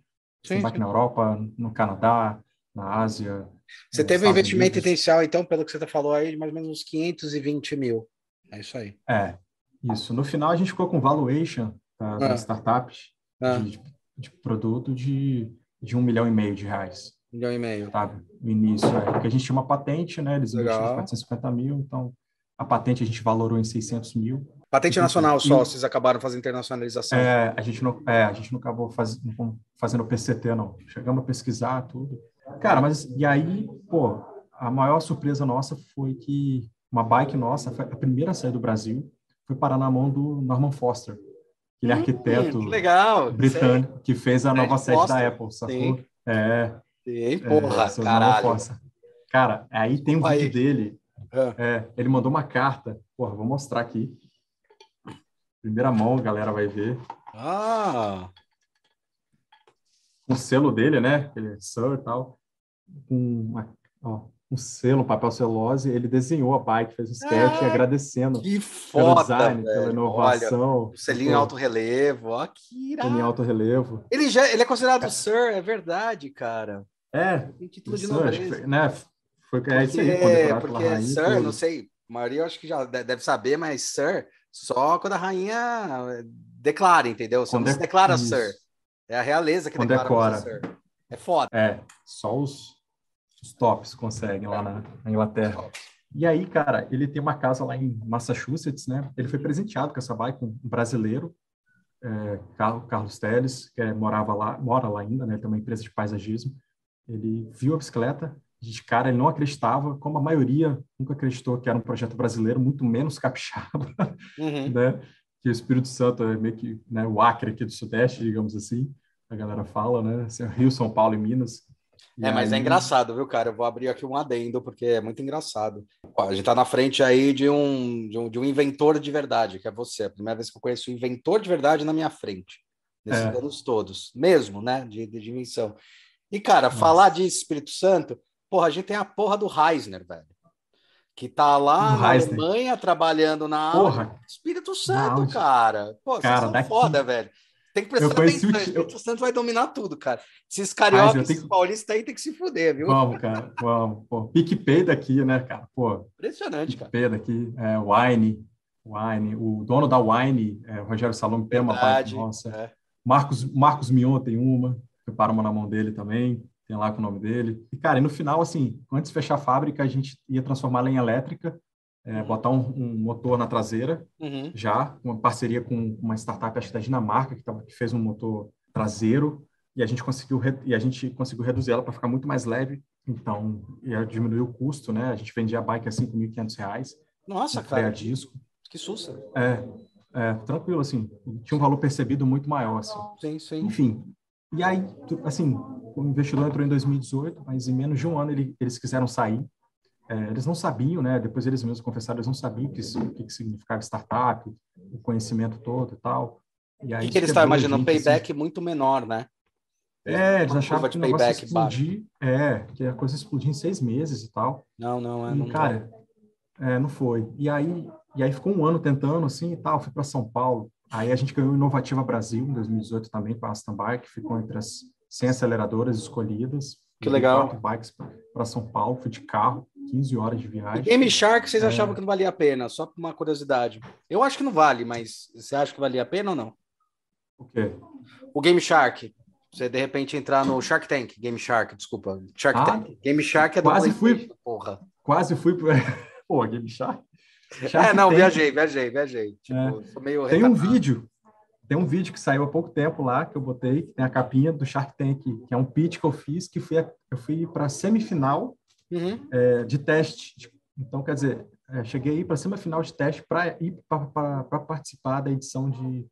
Tem Sim, bike sim. na Europa, no Canadá, na Ásia. Você teve um investimento Unidos. inicial, então, pelo que você falou aí, de mais ou menos uns 520 mil. É isso aí. É, isso. No final, a gente ficou com valuation tá, Ah. das startups Ah, de, de produto de, de um milhão e meio de reais. milhão e meio. sabe? No início, é. Porque a gente tinha uma patente, né? Eles investiram Legal. 450 mil, então a patente a gente valorou em 600 mil. Patente nacional só, vocês acabaram fazendo internacionalização. É, a gente não, é, a gente não acabou faz, não fazendo PCT, não. Chegamos a pesquisar tudo. Cara, mas e aí, pô, a maior surpresa nossa foi que uma bike nossa, a primeira a sair do Brasil, foi parar na mão do Norman Foster, aquele arquiteto Hum, que legal. britânico que fez a Fred nova sede da Apple, sacou? Sim. É, Sim, porra, É, caralho. Cara, aí tem um Aí. vídeo dele. Ah. É, ele mandou uma carta. Porra, vou mostrar aqui. Primeira mão, a galera vai ver. Ah, Um selo dele, né? Ele é Sir e tal. Com uma, ó, um selo, um papel celulose. Ele desenhou a bike, fez um sketch Ah, agradecendo que pelo foda, design, velho. pela Olha, inovação. o selinho em alto relevo, ó, que irado. em alto relevo. Ele, já, ele é considerado Sir, é verdade, cara. É, Tem título de nobreza. foi, né? Foi, Porque, é isso aí, pela porque rainha. Sir, tudo. não sei, a maioria eu acho que já de- deve saber, mas Sir, só quando a rainha declara, entendeu? Você não se declara isso. Sir. É a realeza que declara Condecora. você Sir. É foda. É, só os, os tops conseguem lá na, na Inglaterra. E aí, cara, ele tem uma casa lá em Massachusetts, né? Ele foi presenteado com essa bike, um brasileiro, é, Carlos, Teles, que é, morava lá, mora lá ainda, né? Tem uma empresa de paisagismo. Ele viu a bicicleta, de cara ele não acreditava, como a maioria nunca acreditou que era um projeto brasileiro, muito menos capixaba, Uhum. né? Que o Espírito Santo é meio que né, o Acre aqui do Sudeste, digamos assim, a galera fala, né? Assim, Rio, São Paulo e Minas. É, mas é engraçado, viu, cara? Eu vou abrir aqui um adendo, porque é muito engraçado. A gente tá na frente aí de um, de um, de um inventor de verdade, que é você. É a primeira vez que eu conheço um inventor de verdade na minha frente, nesses É. anos todos, mesmo, né? De, de, invenção. E, cara, Nossa. falar de Espírito Santo, porra, a gente tem a porra do Reisner, velho. Que tá lá Do na Reisner. Alemanha trabalhando na. Porra, Espírito Santo, cara. Pô, Cara, vocês são daqui- foda, velho. Tem que prestar atenção. o ti- Espírito Santo vai dominar tudo, cara. Esses cariocas, esses tenho- paulistas aí tem que se fuder, viu? vamos, cara, vamos. Pô, PicPay daqui, né, cara? Pô, Impressionante, cara. PicPay daqui, é, Wine, Wine, o dono da Wine, é, Rogério Salome, tem uma Verdade. nossa. É. Marcos, Marcos Mion tem uma, prepara uma na mão dele também, tem lá com o nome dele. E, cara, e no final, assim, antes de fechar a fábrica, a gente ia transformá-la em elétrica, é, Uhum. botar um, um motor na traseira, Uhum. já, uma parceria com uma startup, acho que da Dinamarca, que, tava, que fez um motor traseiro, e a gente conseguiu, e a gente conseguiu reduzir ela para ficar muito mais leve, Então, ia diminuir o custo, né? A gente vendia a bike a 5.500 reais. Nossa, cara. disco. Que susto. É, é, tranquilo, assim. Tinha um valor percebido muito maior, assim. Sim, sim. Enfim. E aí, assim, o investidor entrou em 2018, mas em menos de um ano ele, eles quiseram sair. É, eles não sabiam, né? Depois eles mesmos confessaram, eles não sabiam o que, o que significava startup, o conhecimento todo e tal. E aí, que, que eles estavam imaginando? Um payback assim, muito menor, né? É, eles achavam que o negócio ia explodir, é, que a coisa ia explodir em seis meses e tal. Não, não, é. E, não cara, é, não foi. E aí, e aí ficou um ano tentando, assim, e tal, fui para São Paulo. Aí a gente ganhou Inovativa Brasil, em 2018 também, com a Aston Bike, ficou entre as 100 aceleradoras escolhidas. Que legal. Quatro bikes para São Paulo, fui de carro, 15 horas de viagem. E Game Shark, vocês é... achavam que não valia a pena? Só por uma curiosidade. Eu acho que não vale, mas você acha que valia a pena ou não? O quê? O Game Shark. Você de repente entrar no Shark Tank, Game Shark, desculpa. Shark ah, Tank. Game Shark é do Quase fui. Porra. Quase fui. Pô, Game Shark. Shark é, não, Tank. viajei, viajei, viajei. Tipo, é. Tem um vídeo. Tem um vídeo que saiu há pouco tempo lá, que eu botei, que tem a capinha do Shark Tank, que é um pitch que eu fiz, que fui a, eu fui para semifinal uhum. é, de teste. Então, quer dizer, é, cheguei para semifinal de teste para ir para participar da edição de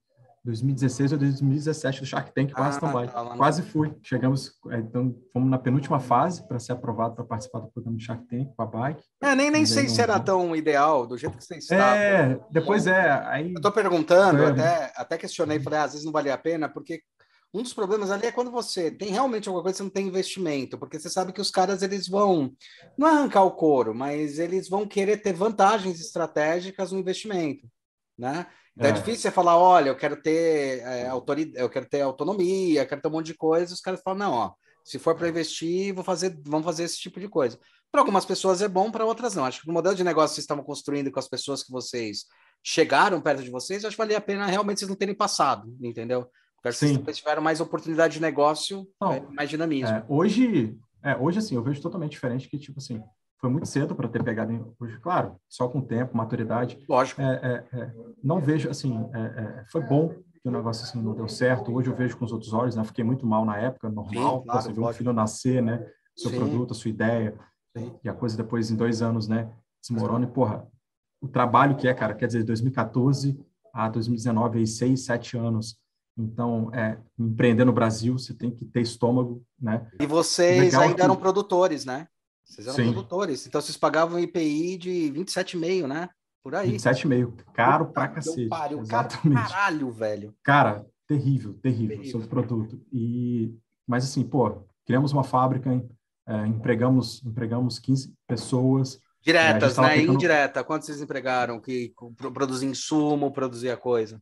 2016 ou 2017 do Shark Tank quase ah, também. Tá quase fui. Chegamos, é, então fomos na penúltima fase para ser aprovado para participar do programa do Shark Tank com a bike. É, nem, nem sei se era tão ideal, do jeito que você estava. É, depois é. Aí... Eu tô perguntando, até, até questionei, falei, ah, às vezes não valia a pena, porque um dos problemas ali é quando você tem realmente alguma coisa, você não tem investimento, porque você sabe que os caras eles vão não arrancar o couro, mas eles vão querer ter vantagens estratégicas no investimento, né? Então é. é difícil você falar, olha, eu quero ter é, autoridade, eu quero ter autonomia, quero ter um monte de coisa. Os caras falam, não, ó, se for para investir, vou fazer, vamos fazer esse tipo de coisa. Para algumas pessoas é bom, para outras não. Acho que o modelo de negócio que vocês estavam construindo com as pessoas que vocês chegaram perto de vocês, acho que valia a pena realmente vocês não terem passado, entendeu? Vocês tiveram mais oportunidade de negócio, não, é, mais dinamismo. É, hoje, é, hoje, assim, eu vejo totalmente diferente que, tipo assim, foi muito cedo para ter pegado hoje, claro, só com tempo, maturidade. Lógico. É, é, é, não vejo, assim, é, foi bom que o negócio assim não deu certo. Hoje eu vejo com os outros olhos, né? Fiquei muito mal na época, normal. Sim, claro, você vê um filho nascer, né? Seu Sim. produto, a sua ideia. Sim. E a coisa depois, em dois anos, né? Desmorona. E, porra, o trabalho que é, cara, quer dizer, 2014 a 2019, aí, seis, sete anos. Então, é, empreender no Brasil, você tem que ter estômago, né? E vocês Legal ainda que... eram produtores, né? Vocês eram Sim. produtores, então vocês pagavam IPI de 27,5, né? Por aí. 27,5. Caro pra cacete. Pariu. Exatamente. Caralho, velho. Cara, terrível, terrível, terrível. seu produto. E, mas assim, pô, criamos uma fábrica, é, empregamos, empregamos 15 pessoas. Diretas, né? Tentando... Indireta. Quantos vocês empregaram que produzir insumo, produzir a coisa?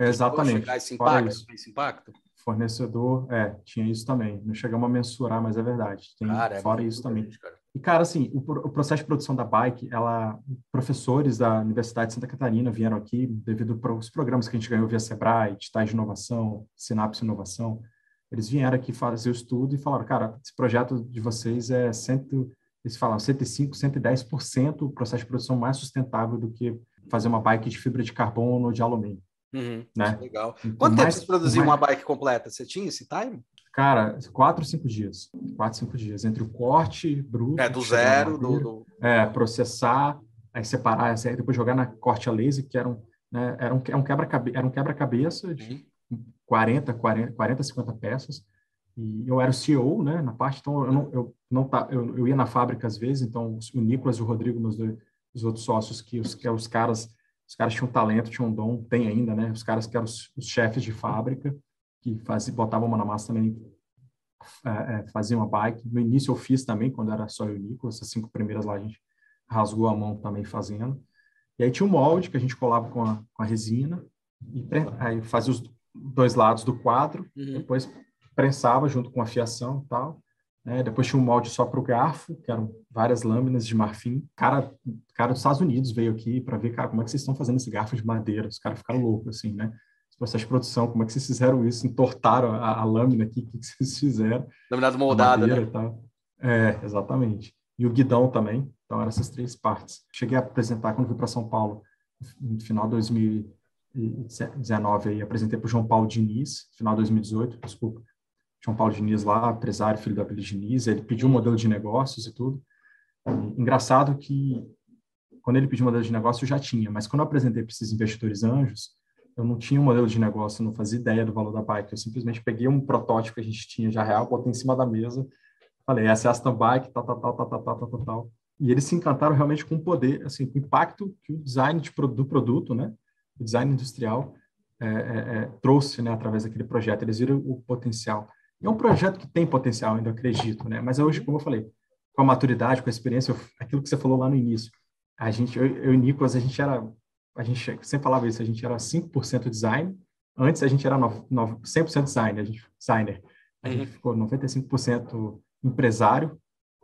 Exatamente. Esse impacto, esse impacto? Fornecedor, é, tinha isso também. Não chegamos a mensurar, mas é verdade. Tem cara, é fora isso também. Cara. E, cara, assim, o, o, processo de produção da bike, ela, professores da Universidade de Santa Catarina vieram aqui devido aos programas que a gente ganhou via Sebrae, Digitais de Inovação, Sinapse Inovação. Eles vieram aqui fazer o estudo e falaram, cara, esse projeto de vocês é cento, eles falam 105, 110% o processo de produção mais sustentável do que fazer uma bike de fibra de carbono ou de alumínio. Uhum, né? Legal. Então, Quanto mais, tempo você produziu mais... uma bike completa? Você tinha esse time? Cara, quatro, cinco dias. Quatro, cinco dias. Entre o corte bruto. É, do zero, do, do, É, processar, aí separar, aí depois jogar na corte a laser, que era um, né, era um, era um quebra-cabeça um quebra -cabeça de uhum. 40, 40, 40, 50 peças. E eu era o CEO, né, na parte, então eu não, eu não tá, eu, eu ia na fábrica às vezes, então o Nicolas e o Rodrigo, meus dois, os outros sócios, que os, que os caras os caras tinham talento, tinham dom, tem ainda, né? Os caras que eram os, os chefes de fábrica, que faziam, botavam a mão na massa também, é, é, faziam a bike. No início eu fiz também, quando era só eu e o Nico, essas cinco primeiras lá a gente rasgou a mão também fazendo. E aí tinha o molde que a gente colava com a, com a resina, e aí fazia os dois lados do quadro, uhum. depois prensava junto com a fiação e tal. Né? Depois tinha um molde só para o garfo, que eram várias lâminas de marfim. Cara, cara dos Estados Unidos veio aqui para ver, cara, como é que vocês estão fazendo esse garfo de madeira. Os caras ficaram loucos, assim, né? Esse processo de produção, como é que vocês fizeram isso? Entortaram a, a lâmina aqui, o que, que vocês fizeram? Laminado moldada, né? É, exatamente. E o guidão também. Então, eram essas três partes. Cheguei a apresentar quando fui para São Paulo, no final de 2019, aí, apresentei para o João Paulo Diniz, final de 2018, desculpa João Paulo Diniz lá, empresário, filho da Billy Diniz, ele pediu um modelo de negócios e tudo. E, engraçado que quando ele pediu um modelo de negócio, eu já tinha, mas quando eu apresentei para esses investidores anjos, eu não tinha um modelo de negócio, não fazia ideia do valor da bike, eu simplesmente peguei um protótipo que a gente tinha já real, botei em cima da mesa, falei, essa é a Aston Bike, tal, tal, tal, tal, tal, tal, tal, tal. E eles se encantaram realmente com o poder, assim, com o impacto que o design de, do produto, né, o design industrial, é, é, é, trouxe, né, através daquele projeto. Eles viram o potencial. É um projeto que tem potencial, ainda acredito, né? Mas hoje, como eu falei, com a maturidade, com a experiência, eu, aquilo que você falou lá no início, a gente, eu, eu e Nicolas, a gente era, a gente sempre falava isso, a gente era 5% design, antes a gente era 9, 9, 100% design, a gente, designer, a gente uhum. ficou 95% empresário,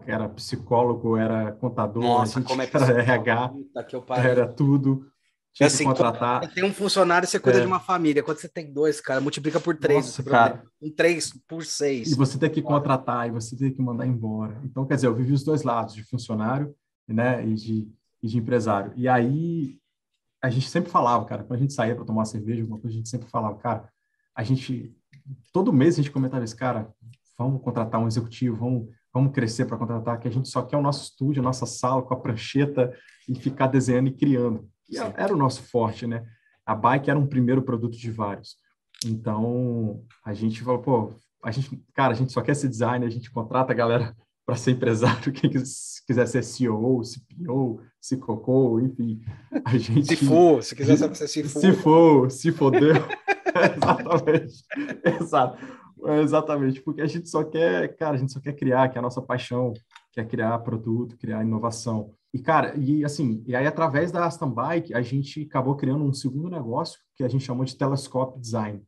era psicólogo, era contador, Nossa, como é era RH, era tudo, tinha assim, que contratar. Tem um funcionário, você cuida é. de uma família. Quando você tem dois, cara, multiplica por três. Nossa, cara. Um três por seis. E você tem que contratar, e você tem que mandar embora. Então, quer dizer, eu vivi os dois lados, de funcionário né, e, de, e de empresário. E aí, a gente sempre falava, cara, quando a gente saía para tomar cerveja, alguma coisa, a gente sempre falava, cara, a gente, todo mês a gente comentava isso, cara, vamos contratar um executivo, vamos, vamos crescer para contratar, que a gente só quer o nosso estúdio, a nossa sala com a prancheta e ficar desenhando e criando. E era o nosso forte, né? A bike era um primeiro produto de vários. Então, a gente falou, pô, a gente, cara, a gente só quer ser designer, a gente contrata a galera para ser empresário, quem quiser ser CEO, CPO, CCOCO, enfim. A gente, se for, se quiser ser se for. Se for, se fodeu. exatamente. Exato. Exatamente, porque a gente só quer, cara, a gente só quer criar, que é a nossa paixão, quer criar produto, criar inovação. E, cara, e assim, e aí através da Aston Bike, a gente acabou criando um segundo negócio que a gente chamou de Telescope Design.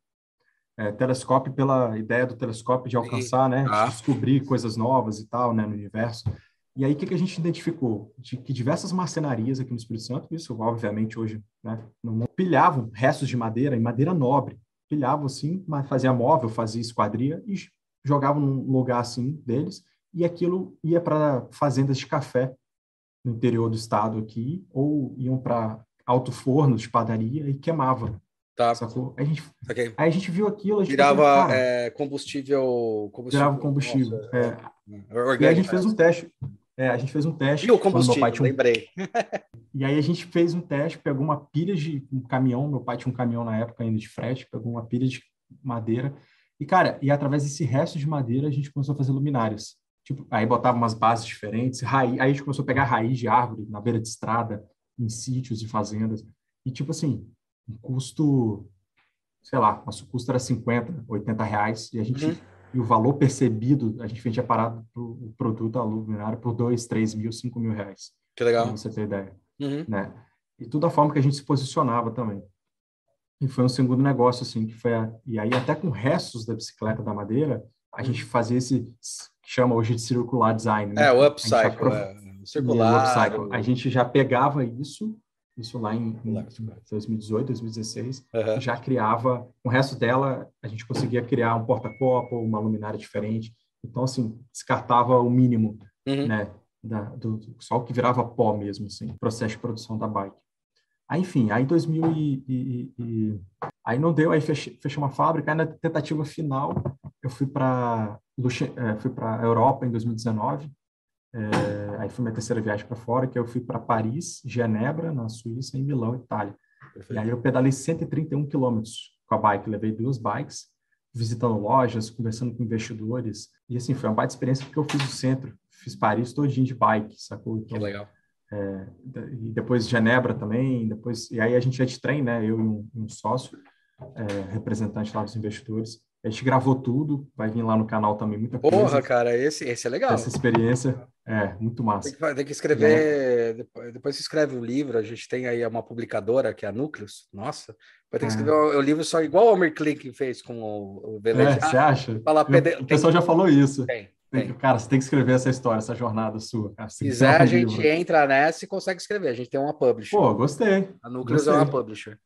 É, telescope pela ideia do telescópio de alcançar, né, de ah. descobrir coisas novas e tal, né, no universo. E aí, o que, que a gente identificou? De que diversas marcenarias aqui no Espírito Santo, isso obviamente hoje, né, não pilhavam restos de madeira, e madeira nobre, pilhavam assim, fazia móvel, fazia esquadria e jogavam num lugar assim deles, e aquilo ia para fazendas de café no interior do estado aqui, ou iam para alto forno de padaria e queimava. Tá. Sacou? Aí a gente, okay. aí a gente viu aquilo. A gente virava pensou, é, combustível, combustível. Virava combustível. Nossa, é. Orgânico, e aí a gente fez um teste. É, a gente fez um teste. E o combustível, um... lembrei. e aí a gente fez um teste, pegou uma pilha de um caminhão, meu pai tinha um caminhão na época ainda de frete, pegou uma pilha de madeira. E, cara, e através desse resto de madeira a gente começou a fazer luminárias. Tipo, aí botava umas bases diferentes, raiz, aí a gente começou a pegar raiz de árvore na beira de estrada, em sítios e fazendas. E, tipo assim, um custo, sei lá, nosso custo era 50, 80 reais, e a gente, uhum. e o valor percebido, a gente vendia parado o produto aluminário por 2, 3 mil, 5 mil reais. Que legal. Pra você ter ideia. Uhum. Né? E tudo a forma que a gente se posicionava também. E foi um segundo negócio, assim, que foi a, e aí até com restos da bicicleta da madeira, a gente fazia esse que chama hoje de circular design. Né? É, o upcycle, prof... é, circular. O upcycle. A gente já pegava isso, isso lá em, em 2018, 2016, uhum. já criava, o resto dela, a gente conseguia criar um porta-copo, uma luminária diferente. Então, assim, descartava o mínimo, uhum. né? Da, do, só o que virava pó mesmo, assim, processo de produção da bike. Aí, enfim, aí em 2000 e, e, e, aí não deu, aí fechei uma fábrica, aí na tentativa final eu fui para é, fui para a Europa em 2019, é, aí foi minha terceira viagem para fora, que eu fui para Paris, Genebra, na Suíça, e Milão, Itália. Perfeito. E aí eu pedalei 131 quilômetros com a bike, levei duas bikes, visitando lojas, conversando com investidores, e assim, foi uma baita experiência porque eu fiz o centro, fiz Paris todinho de bike, sacou? Então, que legal. É, e depois Genebra também, depois, e aí a gente ia de trem, né, eu e um, um sócio, é, representante lá dos investidores, a gente gravou tudo, vai vir lá no canal também muita coisa. Porra, cara, esse, esse é legal. Essa experiência é muito massa. Tem que, tem que escrever, depois, depois você escreve um livro, a gente tem aí uma publicadora que é a Núcleos, nossa, vai ter que é. escrever o, o livro só igual o Almer Klink fez com o, o É, você acha? Falar, Eu, o pessoal já falou isso. Tem, tem. Que, cara, você tem que escrever essa história, essa jornada sua. Cara. Se quiser, a gente livro. entra nessa e consegue escrever. A gente tem uma publisher. Pô, gostei. A Núcleos é uma publisher.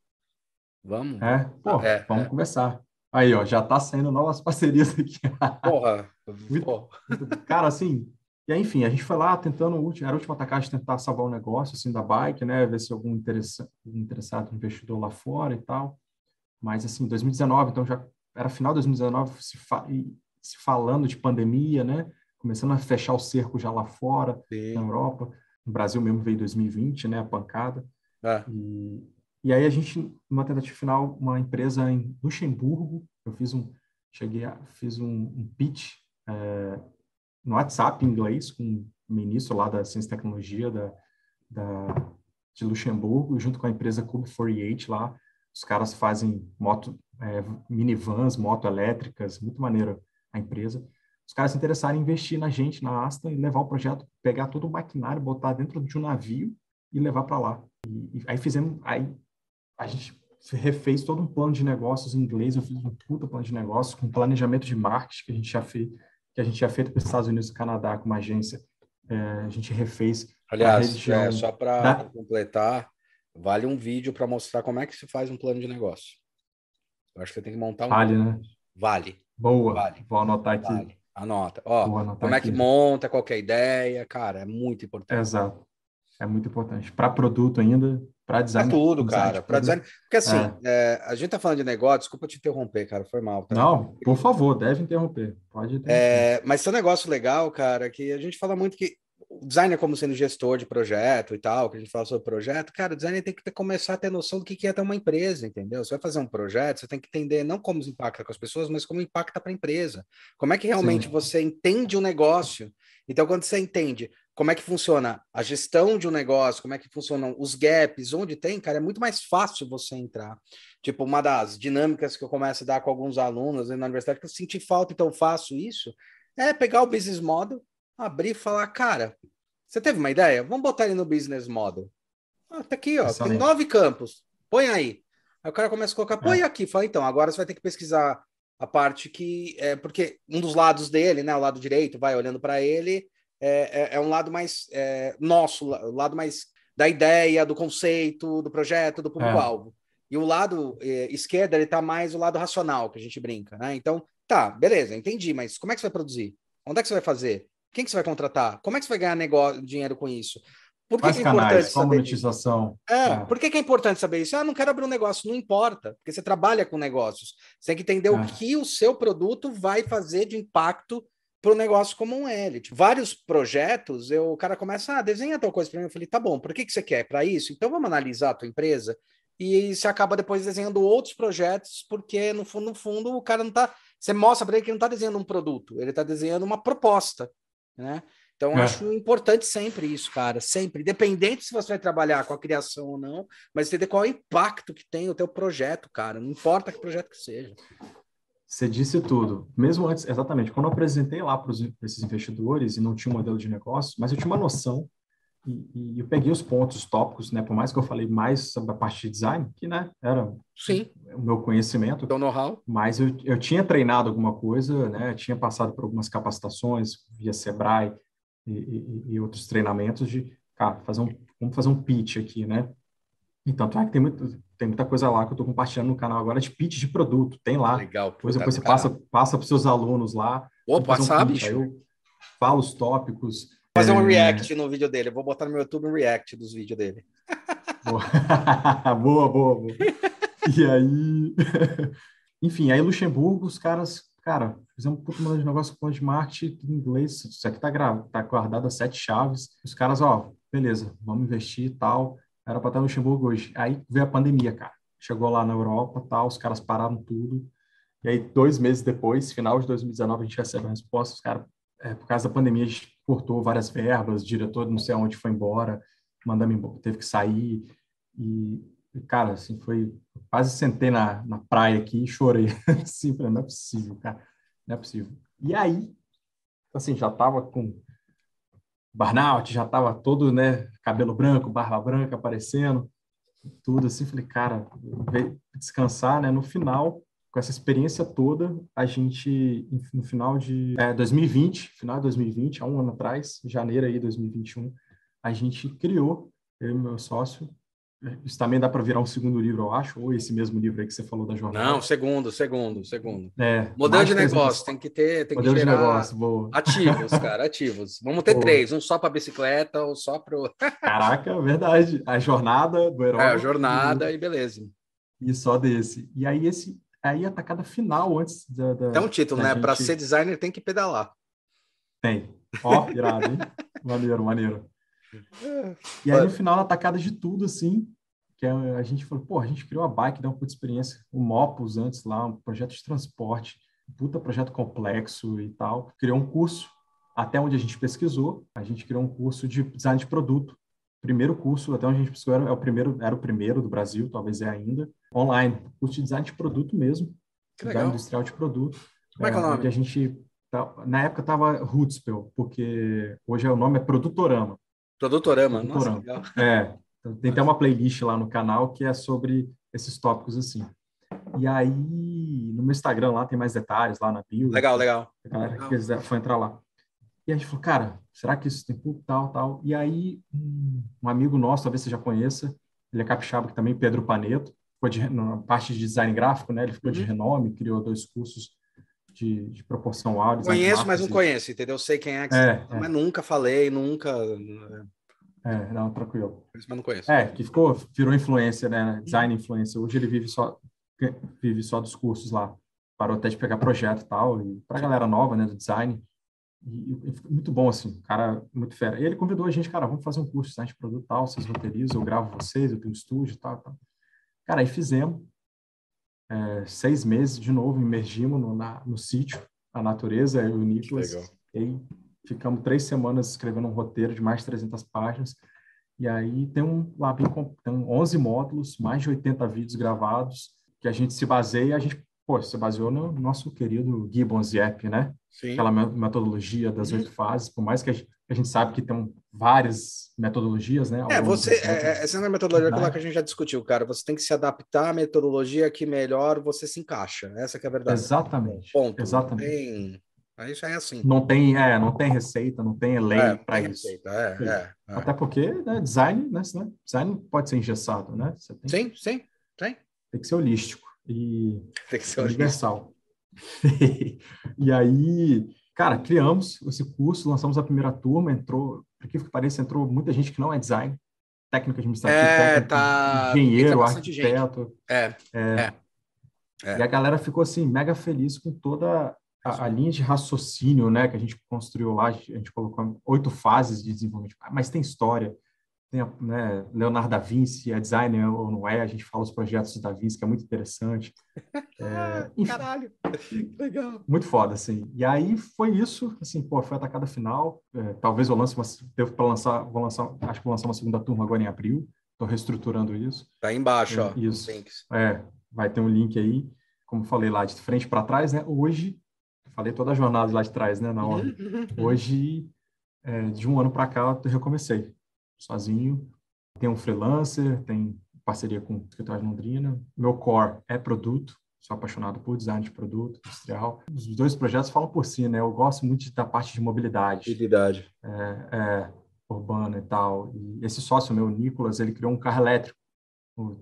Vamos? É, pô, é, vamos é. conversar. Aí, ó, já tá saindo novas parcerias aqui. Porra! muito, muito, cara, assim, e aí, enfim, a gente foi lá tentando, era a última atacagem, tentar salvar o um negócio, assim, da bike, né, ver se algum interessa, interessado investidor lá fora e tal. Mas, assim, 2019, então já era final de 2019, se, fa... se falando de pandemia, né? Começando a fechar o cerco já lá fora, Sim. na Europa. No Brasil mesmo veio 2020, né? A pancada. É. E, e aí a gente, numa tentativa final, uma empresa em Luxemburgo, eu fiz um, cheguei a, fiz um, um pitch é, no WhatsApp em inglês com o ministro lá da Ciência e Tecnologia da, da, de Luxemburgo, junto com a empresa Cube 48 lá. Os caras fazem moto, é, minivans, moto elétricas, muito maneiro a empresa. Os caras se interessaram em investir na gente, na Asta, e levar o projeto, pegar todo o maquinário, botar dentro de um navio e levar para lá. E, e, aí fizemos, aí a gente refez todo um plano de negócios em inglês, eu fiz um puta plano de negócios com planejamento de marketing que a gente já fez, que a gente já feito para os Estados Unidos e Canadá com uma agência. É, a gente refez. Aliás, é, só para completar, vale um vídeo para mostrar como é que se faz um plano de negócio. Eu acho que você tem que montar um. Vale, né? Vale. Boa. Vale. Vou anotar aqui. Vale. Anota. Ó, como é que monta, qualquer ideia, cara, é muito importante. Exato. É muito importante. Para produto ainda, para design. Para tudo, design cara. Para design. Porque assim, é. É, a gente tá falando de negócio, desculpa te interromper, cara, foi mal. Tá? Não, por favor, deve interromper. Pode interromper. É, mas tem um negócio legal, cara, que a gente fala muito que o designer como sendo gestor de projeto e tal, que a gente fala sobre projeto, cara, o designer tem que ter, começar a ter noção do que é ter uma empresa, entendeu? Você vai fazer um projeto, você tem que entender não como impacta com as pessoas, mas como impacta para a empresa. Como é que realmente Sim. você entende o um negócio? Então, quando você entende como é que funciona a gestão de um negócio, como é que funcionam os gaps, onde tem, cara, é muito mais fácil você entrar. Tipo, uma das dinâmicas que eu começo a dar com alguns alunos na universidade, que eu senti falta, então faço isso, é pegar o business model, abrir e falar, cara, você teve uma ideia? Vamos botar ele no business model. Ah, tá aqui, ó, tem nove campos, põe aí. Aí o cara começa a colocar, põe é. aqui, fala, então, agora você vai ter que pesquisar a parte que, é, porque um dos lados dele, né, o lado direito, vai olhando para ele, é, é, é, um lado mais é, nosso, o lado mais da ideia, do conceito, do projeto, do público-alvo. É. E o lado é, esquerdo, ele tá mais o lado racional, que a gente brinca, né? Então, tá, beleza, entendi, mas como é que você vai produzir? Onde é que você vai fazer? Quem que você vai contratar? Como é que você vai ganhar negócio, dinheiro com isso? Por que, que é canais, importante saber monetização. É, é. Por que, que, é importante saber isso? Ah, não quero abrir um negócio. Não importa, porque você trabalha com negócios. Você tem que entender é. o que o seu produto vai fazer de impacto para o negócio como um. Tipo, vários projetos, eu, o cara começa, ah, desenha tal coisa para mim. Eu falei, tá bom, por que, que você quer? Para isso? Então vamos analisar a tua empresa. E você acaba depois desenhando outros projetos, porque no fundo, no fundo, o cara não está. Você mostra para ele que não está desenhando um produto, ele está desenhando uma proposta né? Então, é. acho importante sempre isso, cara, sempre, independente se você vai trabalhar com a criação ou não, mas entender qual é o impacto que tem o teu projeto, cara, não importa que projeto que seja. Você disse tudo. Mesmo antes, exatamente, quando eu apresentei lá para esses investidores e não tinha um modelo de negócio, mas eu tinha uma noção e, e, eu peguei os pontos tópicos, né? Por mais que eu falei mais sobre a parte de design, que né, era Sim. o meu conhecimento. Então, know-how. Mas eu, eu tinha treinado alguma coisa, né? Tinha passado por algumas capacitações via Sebrae e, e, e outros treinamentos de, cara, fazer um, vamos fazer um pitch aqui, né? Então, é que tem, muito, tem muita coisa lá que eu estou compartilhando no canal agora de pitch de produto. Tem lá. Legal. Depois, depois você passa, passa para os seus alunos lá. Opa, um sabe? Pitch, eu falo os tópicos, fazer um é. react no vídeo dele. Eu vou botar no meu YouTube um react dos vídeos dele. boa, boa, boa. E aí. Enfim, aí Luxemburgo, os caras, cara, fizemos um pouco de negócio com de marketing em inglês. Isso aqui tá, gra... tá guardado a sete chaves. Os caras, ó, beleza, vamos investir e tal. Era para estar no Luxemburgo hoje. Aí veio a pandemia, cara. Chegou lá na Europa tal, os caras pararam tudo. E aí, dois meses depois, final de 2019, a gente recebe a resposta. Os caras, é, por causa da pandemia, a gente cortou várias verbas, diretor não sei aonde foi embora, mandamos embora, teve que sair. E, cara, assim, foi. Quase sentei na, na praia aqui e chorei. assim, não é possível, cara. Não é possível. E aí, assim, já tava com burnout, já tava todo, né, cabelo branco, barba branca aparecendo, tudo assim. Falei, cara, descansar, né? No final, com essa experiência toda, a gente, no final de é, 2020, final de 2020, há um ano atrás, janeiro aí de 2021, a gente criou, eu e meu sócio, isso também dá para virar um segundo livro, eu acho, ou esse mesmo livro aí que você falou da jornada. Não, segundo, segundo, segundo. É, modelo de negócio, tem que ter, tem modelo que gerar de negócio, boa. ativos, cara, ativos. Vamos ter boa. três, um só para bicicleta, ou só para Caraca, verdade. A jornada do herói. É, a jornada e, e beleza. E só desse. E aí esse aí a tacada final antes da. da é um título, né? gente... Para ser designer tem que pedalar. Tem. Ó, irado, hein? maneiro, maneiro. E aí, no final, a tacada de tudo, assim, que a, gente falou, pô, a gente criou a bike, deu uma puta experiência, o Mopus antes lá, um projeto de transporte, um puta projeto complexo e tal. Criou um curso, até onde a gente pesquisou, a gente criou um curso de design de produto. Primeiro curso, até onde a gente pesquisou, era, é o primeiro, era o primeiro do Brasil, talvez é ainda, online. Curso de design de produto mesmo, que design legal. industrial de produto. Como é, que é o nome? a gente, tá, na época estava Rootspell, porque hoje o nome é Produtorama. Produtorama, Produtorama. nossa, legal. É, então, tem até uma playlist lá no canal que é sobre esses tópicos assim. E aí, no meu Instagram lá tem mais detalhes lá na bio. Legal, legal. A galera legal. que quiser foi entrar lá. E a gente falou, cara, será que isso tem público, tal, tal? E aí, um, amigo nosso, talvez você já conheça, ele é capixaba, que também Pedro Paneto, ficou de, na parte de design gráfico, né? Ele ficou uhum. de renome, criou dois cursos de, de proporção áudio. Conheço, mas não conheço, entendeu? Sei quem é, que é, você... é. mas nunca falei, nunca... É, não, tranquilo. Mas não conheço. É, que ficou, virou influência, né? Design influencer. Hoje ele vive só, vive só dos cursos lá. Parou até de pegar projeto e tal. E para a galera nova, né, do design. E, e, muito bom, assim, cara muito fera. E ele convidou a gente, cara, vamos fazer um curso de design de produto tal, vocês roteirizam, eu gravo vocês, eu tenho um estúdio tal, tal. Cara, aí fizemos. É, seis meses de novo, imergimos no, na, no sítio, a natureza, eu e o Nicolas. E aí ficamos três semanas escrevendo um roteiro de mais de 300 páginas. E aí tem um lá bem, tem 11 módulos, mais de 80 vídeos gravados, que a gente se baseia, a gente pô, se baseou no nosso querido Gibbons Yep, né? Sim. Aquela metodologia das oito uhum. fases, por mais que a gente, a gente sabe que tem várias metodologias, né? É, você, é, é, essa é a metodologia né? que a gente já discutiu, cara. Você tem que se adaptar à metodologia que melhor você se encaixa. Essa que é a verdade. Exatamente. Ponto. Exatamente. Tem... Isso é assim. Não tem, é, não tem receita, não tem lei é, para isso. Receita, é, é, é, Até porque né, design, né, design pode ser engessado, né? Tem, sim, sim, sim. Tem que ser holístico e tem que ser universal. e aí, cara, criamos esse curso, lançamos a primeira turma, entrou, por que pareça, entrou muita gente que não é design, técnico administrativo, é, técnico, tá... engenheiro, arquiteto. É, é, é, E a galera ficou assim mega feliz com toda a, a, linha de raciocínio, né, que a gente construiu lá, a gente colocou oito fases de desenvolvimento, mas tem história, tem né, Leonardo da Vinci, é designer ou não é, a gente fala os projetos de da Vinci, que é muito interessante. É, enfim, Caralho, legal. Muito foda, assim. E aí foi isso, assim, pô, foi atacada final, é, talvez eu lance uma, devo para lançar, vou lançar, acho que vou lançar uma segunda turma agora em abril, estou reestruturando isso. Tá aí embaixo, ó, isso. É, vai ter um link aí, como falei lá, de frente para trás, né, hoje falei toda a jornada lá de trás, né, na hora. Hoje, é, de um ano para cá, eu recomecei sozinho. Tem um freelancer, tem parceria com o escritório de Londrina. Meu core é produto, sou apaixonado por design de produto industrial. Os dois projetos falam por si, né? Eu gosto muito da parte de mobilidade. Mobilidade. É, é, urbana e tal. E esse sócio meu, Nicolas, ele criou um carro elétrico.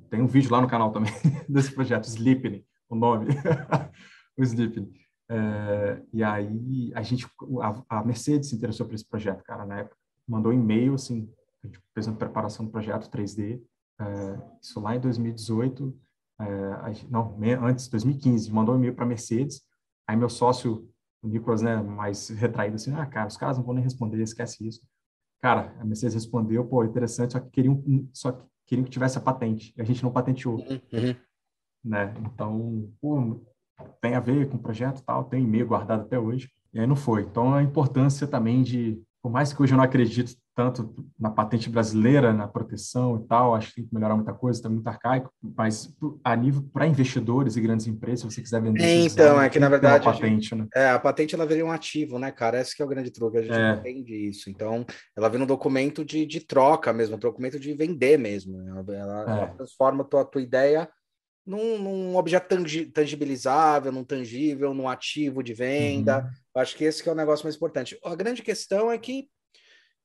Tem um vídeo lá no canal também desse projeto, Sleeping, o nome. o Sleeping. É, e aí a gente, a, a, Mercedes se interessou por esse projeto, cara, na época. Mandou um e-mail, assim, a gente fez uma preparação do projeto 3D, é, isso lá em 2018, é, não, antes, 2015, mandou um e-mail para a Mercedes, aí meu sócio, o Nicolas, né, mais retraído, assim, ah, cara, os caras não vão nem responder, esquece isso. Cara, a Mercedes respondeu, pô, interessante, só que queriam, só que queriam que tivesse a patente, e a gente não patenteou. Uhum. uhum. Né? Então, pô, tem a ver com o projeto tal, tem e-mail guardado até hoje, e aí não foi. Então, a importância também de, por mais que hoje eu não acredito tanto na patente brasileira, na proteção e tal, acho que tem que melhorar muita coisa, está muito arcaico, mas a nível para investidores e grandes empresas, se você quiser vender... É, então, é que na verdade... A patente, né? É, a patente ela viria um ativo, né, cara? Esse que é o grande truque, a gente é. entende isso. Então, ela vira um documento de, de troca mesmo, um documento de vender mesmo. Ela, ela, é. ela transforma a tua, tua ideia num, num objeto tangibilizável, num tangível, num ativo de venda. Uhum. Acho que esse que é o negócio mais importante. A grande questão é que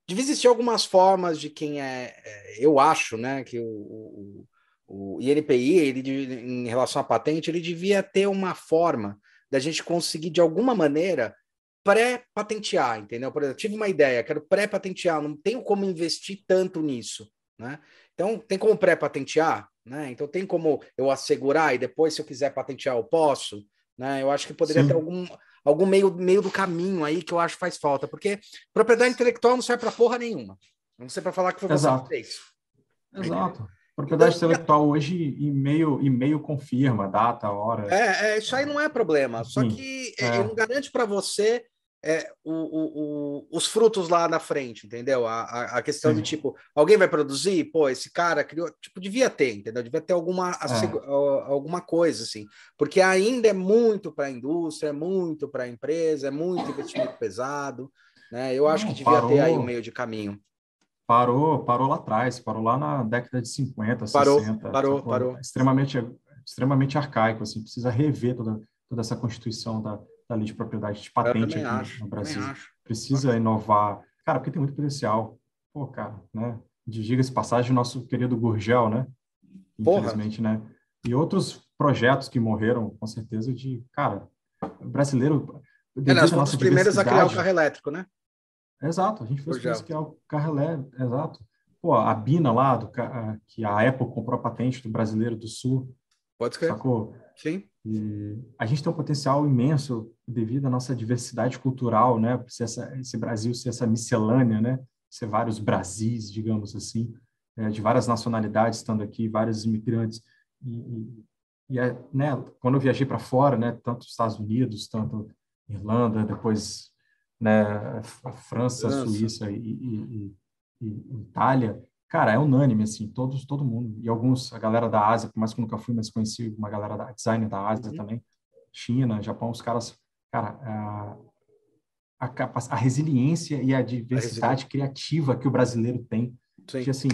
devia existir algumas formas de quem é, é eu acho, né, que o, o, o INPI, ele, em relação à patente, ele devia ter uma forma da gente conseguir, de alguma maneira, pré-patentear, entendeu? Por exemplo, tive uma ideia, quero pré-patentear, não tenho como investir tanto nisso né? Então, tem como pré-patentear, né? Então, tem como eu assegurar e depois, se eu quiser patentear, eu posso, né? Eu acho que poderia Sim. ter algum, algum meio, meio do caminho aí que eu acho que faz falta, porque propriedade intelectual não serve para porra nenhuma. Não sei para falar que foi Exato. você que fez. Exato. Propriedade então, intelectual hoje, e-mail, e-mail confirma data, hora. É, é, isso aí não é problema. Só Sim, que é. não garante para você é, o, o, o, os frutos lá na frente, entendeu? A, a, a questão Sim. de tipo, alguém vai produzir? Pô, esse cara criou. Tipo, devia ter, entendeu? Devia ter alguma, é. alguma coisa, assim. Porque ainda é muito para a indústria, é muito para a empresa, é muito investimento pesado. Né? Eu acho não, que devia parou. ter aí um meio de caminho. Parou, parou lá atrás, parou lá na década de 50, parou, 60. Parou, parou. Extremamente, extremamente arcaico, assim, precisa rever toda, toda essa constituição da, da lei de propriedade de patente aqui acho, no Brasil. Precisa inovar. Cara, porque tem muito potencial. Pô, cara, né? Diga-se passagem, nosso querido Gurgel, né? Infelizmente, Porra. né? E outros projetos que morreram, com certeza, de, cara, brasileiro... É, nós fomos os primeiros a criar o carro elétrico, né? Exato, a gente fez isso que é o Carrelé, exato. Pô, a Bina lá, do, que a Apple comprou a patente do brasileiro do Sul. Pode ser. Sacou? Sim. E a gente tem um potencial imenso devido à nossa diversidade cultural, né? Ser essa, esse Brasil ser essa miscelânea, né? Ser vários Brasis, digamos assim, é, de várias nacionalidades estando aqui, vários imigrantes. E, e, é, né? Quando eu viajei para fora, né? Tanto Estados Unidos, tanto Irlanda, depois né, a França, França. Suíça e, e, e, Itália, cara, é unânime, assim, todos, todo mundo. E alguns, a galera da Ásia, por mais que eu nunca fui, mas conheci uma galera da designer da Ásia uhum. também, China, Japão, os caras, cara, a, a, a resiliência e a diversidade a criativa que o brasileiro tem, Sim. de, assim,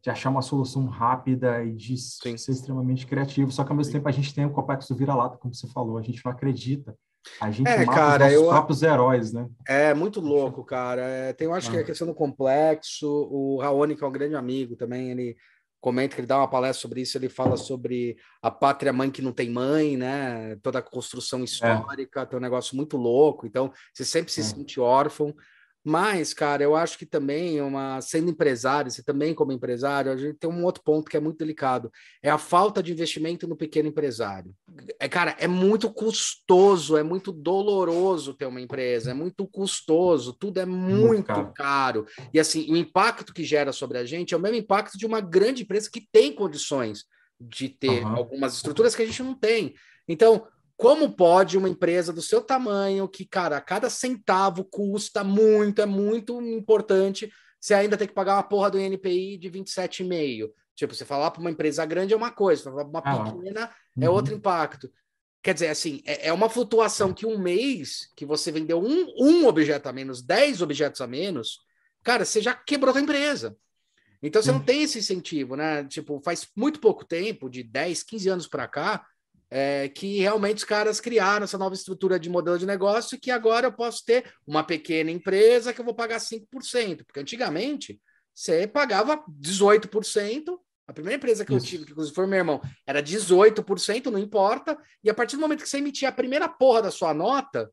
de achar uma solução rápida e de Sim. ser extremamente criativo. Só que ao mesmo Sim. tempo a gente tem o complexo vira-lata, como você falou, a gente não acredita a gente é, cara, os eu... próprios heróis, né? É muito louco, cara. É, tem, eu acho ah. que é a questão do complexo. O Raoni, que é um grande amigo também, ele comenta que ele dá uma palestra sobre isso. Ele fala sobre a pátria mãe que não tem mãe, né? Toda a construção histórica, é. tem um negócio muito louco. Então, você sempre se é. sente órfão. Mas, cara, eu acho que também, uma sendo empresário, você também como empresário, a gente tem um outro ponto que é muito delicado, é a falta de investimento no pequeno empresário. É, cara, é muito custoso, é muito doloroso ter uma empresa, é muito custoso, tudo é muito, muito caro. caro. E assim, o impacto que gera sobre a gente é o mesmo impacto de uma grande empresa que tem condições de ter uhum. algumas estruturas que a gente não tem. Então, como pode uma empresa do seu tamanho, que, cara, cada centavo custa muito, é muito importante, você ainda tem que pagar uma porra do INPI de 27,5? Tipo, você falar para uma empresa grande é uma coisa, falar para uma ah, pequena uhum. é outro impacto. Quer dizer, assim, é, é, uma flutuação que um mês que você vendeu um, um objeto a menos, 10 objetos a menos, cara, você já quebrou a empresa. Então você uhum. não tem esse incentivo, né? Tipo, faz muito pouco tempo, de 10, 15 anos para cá, é, que realmente os caras criaram essa nova estrutura de modelo de negócio que agora eu posso ter uma pequena empresa que eu vou pagar 5%, porque antigamente você pagava 18%. A primeira empresa que Isso. eu tive, que inclusive foi meu irmão, era 18%, não importa. E a partir do momento que você emitia a primeira porra da sua nota,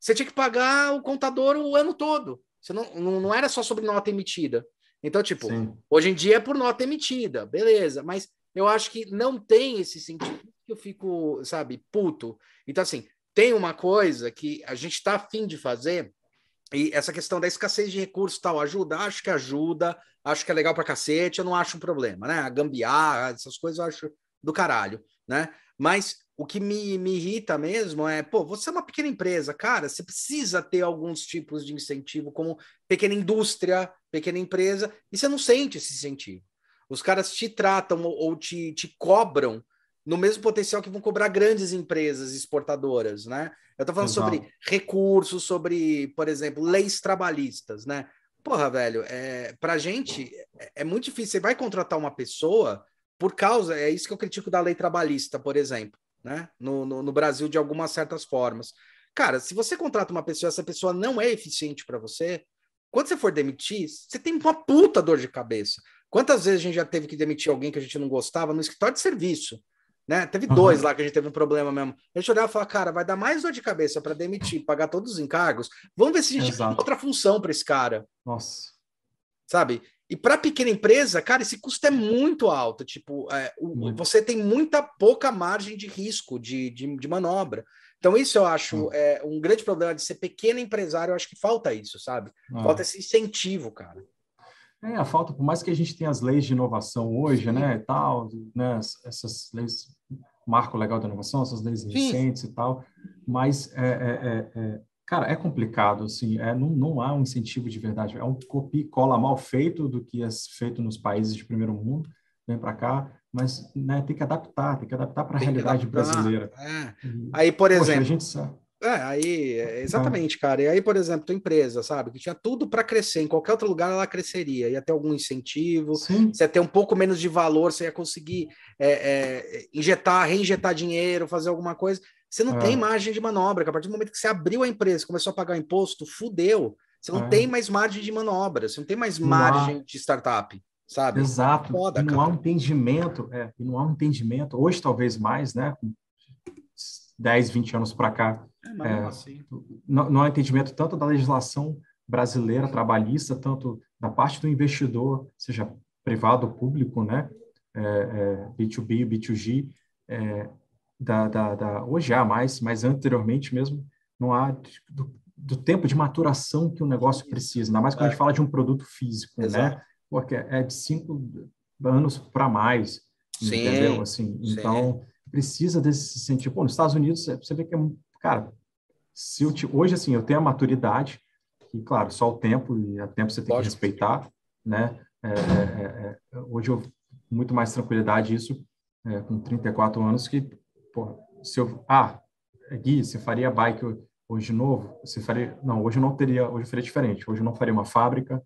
você tinha que pagar o contador o ano todo. Você não, não, era só sobre nota emitida. Então, tipo, Sim. hoje em dia é por nota emitida, beleza, mas eu acho que não tem esse sentido que eu fico, sabe, puto. Então, assim, tem uma coisa que a gente está afim de fazer, e essa questão da escassez de recursos tal, ajuda? Acho que ajuda, acho que é legal para cacete, eu não acho um problema, né? A gambiarra, essas coisas eu acho do caralho, né? Mas o que me, me irrita mesmo é, pô, você é uma pequena empresa, cara, você precisa ter alguns tipos de incentivo, como pequena indústria, pequena empresa, e você não sente esse incentivo. Os caras te tratam ou, ou te, te cobram no mesmo potencial que vão cobrar grandes empresas exportadoras, né? Eu estou falando Exato. sobre recursos, sobre, por exemplo, leis trabalhistas, né? Porra, velho, é, pra gente é, é muito difícil. Você vai contratar uma pessoa por causa, é isso que eu critico da lei trabalhista, por exemplo, né? No, no, no Brasil, de algumas certas formas. Cara, se você contrata uma pessoa, essa pessoa não é eficiente para você, quando você for demitir, você tem uma puta dor de cabeça. Quantas vezes a gente já teve que demitir alguém que a gente não gostava no escritório de serviço? Né? Teve uhum. dois lá que a gente teve um problema mesmo. A gente olhava e falava, cara, vai dar mais dor de cabeça para demitir, pagar todos os encargos. Vamos ver se a gente Exato. tem outra função para esse cara. Nossa. sabe? E para pequena empresa, cara, esse custo é muito alto. Tipo, é, o, você tem muita pouca margem de risco de, de, de manobra. Então, isso eu acho é, um grande problema de ser pequeno empresário. Eu acho que falta isso, sabe? Ah. Falta esse incentivo, cara. É, a falta, por mais que a gente tenha as leis de inovação hoje, né, e tal, né, essas leis, marco legal de inovação, essas leis recentes Sim. e tal, mas, é, é, é, é, cara, é complicado, assim, é, não, não há um incentivo de verdade, é um copia e cola mal feito do que é feito nos países de primeiro mundo, vem para cá, mas né, tem que adaptar, tem que adaptar para a realidade adaptar, brasileira. É. Aí, por exemplo, Poxa, a gente sabe. É, aí, exatamente, cara. E aí, por exemplo, tua empresa, sabe, que tinha tudo para crescer, em qualquer outro lugar ela cresceria, ia ter algum incentivo, Sim. você ia ter um pouco menos de valor, você ia conseguir é, é, injetar, reinjetar dinheiro, fazer alguma coisa. Você não é. tem margem de manobra, que a partir do momento que você abriu a empresa, começou a pagar imposto, fudeu. Você não é. tem mais margem de manobra, você não tem mais margem de startup, sabe? Exato. Foda, não cara. há um entendimento, é, não há um entendimento, hoje talvez mais, né? 10, 20 anos para cá, é, é, assim. não, não há entendimento tanto da legislação brasileira trabalhista, tanto da parte do investidor, seja privado ou público, né? É, é, B2B, B2G, é, da, da, da, hoje há mais, mas anteriormente mesmo não há do, do, tempo de maturação que o negócio precisa, ainda mais quando a gente é. fala de um produto físico, né? Exato. né? Porque é de cinco anos para mais, Sim. entendeu? Assim, Sim. então precisa desse sentido. Pô, nos Estados Unidos, você vê que é, cara, se te, hoje, assim, eu tenho a maturidade, e, claro, só o tempo, e a tempo você tem Lógico. que respeitar, né? É, é, é, é, hoje eu muito mais tranquilidade isso, é, com 34 anos, que, pô, se eu... Ah, Gui, você faria bike hoje de novo? Você faria... Não, hoje eu não teria... Hoje eu faria diferente. Hoje eu não faria uma fábrica,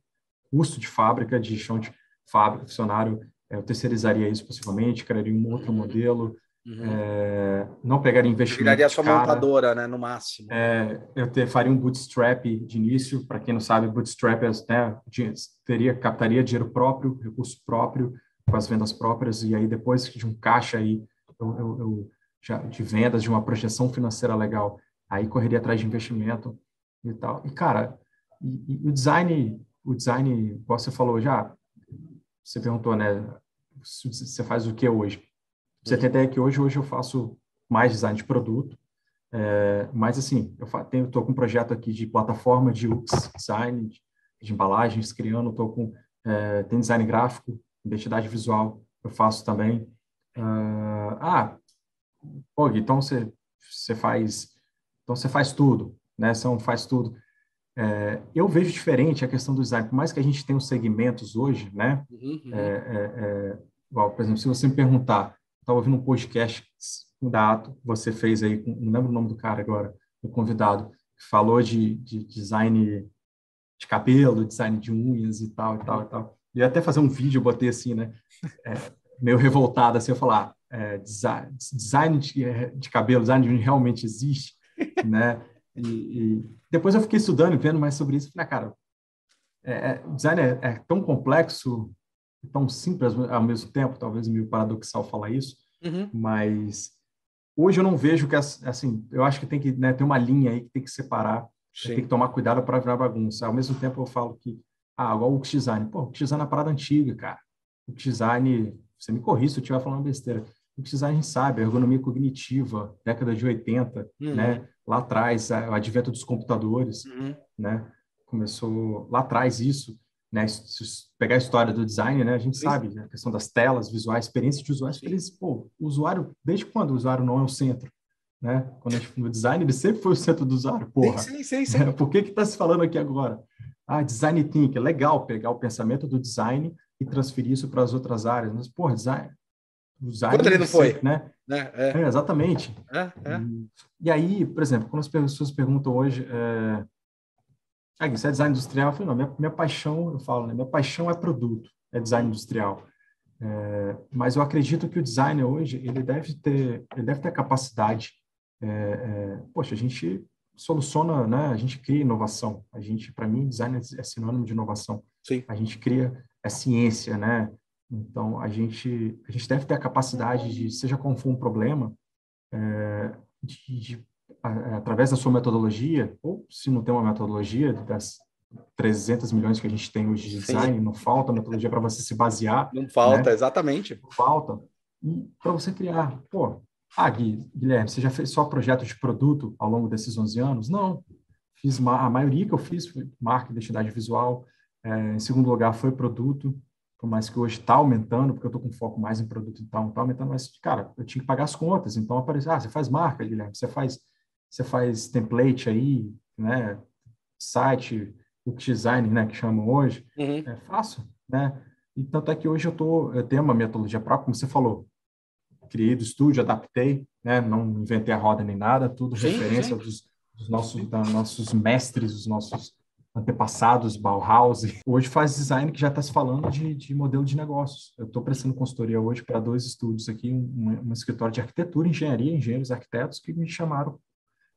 custo de fábrica, de chão de fábrica, funcionário, eu terceirizaria isso possivelmente, criaria um outro modelo, Uhum. É, não pegaria investimento. Viraria sua cara. montadora, né, no máximo. É, eu ter, faria um bootstrap de início. Para quem não sabe, bootstrap é, né, teria, captaria dinheiro próprio, recurso próprio, com as vendas próprias, e aí depois de um caixa aí, eu, eu, eu já, de vendas, de uma projeção financeira legal, aí correria atrás de investimento e tal. E, cara, e, e o design, o design, como você falou já, você perguntou, né, você faz o que hoje? Você tem ideia que hoje, hoje eu faço mais design de produto, é, mas assim, eu estou com um projeto aqui de plataforma de UX design, de, de embalagens, criando, estou com é, tem design gráfico, identidade visual, eu faço também. Uh, ah, pô, então você você faz então você faz tudo, né? Você não faz tudo. É, eu vejo diferente a questão do design, por mais que a gente tenha os segmentos hoje, né? Uhum, uhum. É, é, é igual, por exemplo, se você me perguntar estava ouvindo um podcast da Ato, você fez aí, não lembro o nome do cara agora, o convidado, que falou de, de design de cabelo, design de unhas e tal, e tal, e tal. E até fazer um vídeo, eu botei assim, né, é, meio revoltado, assim, eu falar, é, design, design de, de, cabelo, design de unhas realmente existe, né, e, e, depois eu fiquei estudando e vendo mais sobre isso, falei, ah, cara, é, é design é, é tão complexo tão simples ao mesmo tempo, talvez meio paradoxal falar isso, uhum. mas hoje eu não vejo que, assim, eu acho que tem que né, ter uma linha aí que tem que separar, tem que tomar cuidado para virar bagunça. Ao mesmo tempo eu falo que, ah, igual o UX Design, pô, o UX Design é uma parada antiga, cara. O UX Design, você me corrija se eu estiver falando besteira, o a gente sabe, a ergonomia cognitiva, década de 80, uhum. né, lá atrás, o advento dos computadores, uhum. né, começou lá atrás isso, né, se pegar a história do design, né, a gente sabe né, a questão das telas visuais, experiência de usuário, eles, pô, o usuário, desde quando o usuário não é o centro? Né? Quando a gente, no design, ele sempre foi o centro do usuário, porra. Sim, sim, sim. É, por que que está se falando aqui agora? Ah, design thinking, é legal pegar o pensamento do design e transferir isso para as outras áreas, mas, porra, design... design Quando ele não foi? Sempre, né? É, é. exatamente. É. E, e, aí, por exemplo, quando as pessoas perguntam hoje... É, ah, isso é design industrial? Eu falei, não, minha, minha paixão, eu falo, né, minha paixão é produto, é design industrial. É, mas eu acredito que o designer hoje, ele deve ter, ele deve ter a capacidade, é, é, poxa, a gente soluciona, né, a gente cria inovação. A gente, para mim, design é sinônimo de inovação. Sim. A gente cria, é ciência, né? Então, a gente, a gente deve ter a capacidade de, seja como for um problema, é, de, de através da sua metodologia, ou se não tem uma metodologia, das, 300 milhões que a gente tem hoje de design, Sim. não falta metodologia para você se basear. Não falta, né? exatamente. Não falta. E para você criar, pô, ah, Gui, Guilherme, você já fez só projeto de produto ao longo desses 11 anos? Não. Fiz a maioria que eu fiz foi marca, identidade visual. É, em segundo lugar foi produto, por mais que hoje está aumentando, porque eu estou com foco mais em produto, então está aumentando, mas, cara, eu tinha que pagar as contas, então apareceu, ah, você faz marca, Guilherme, você faz, você faz template aí, né, site, o design, né, que chamam hoje, uhum. é fácil, né, e tanto é que hoje eu, tô, eu tenho uma metodologia própria, como você falou, criei do estúdio, adaptei, né, não inventei a roda nem nada, tudo sim, referência sim. Dos, dos, nossos, dos nossos mestres, os nossos antepassados, Bauhaus. Hoje faz design que já está se falando de, de, modelo de negócios. Eu estou prestando consultoria hoje para dois estúdios aqui, um, um, escritório de arquitetura, engenharia, engenheiros, arquitetos, que me chamaram.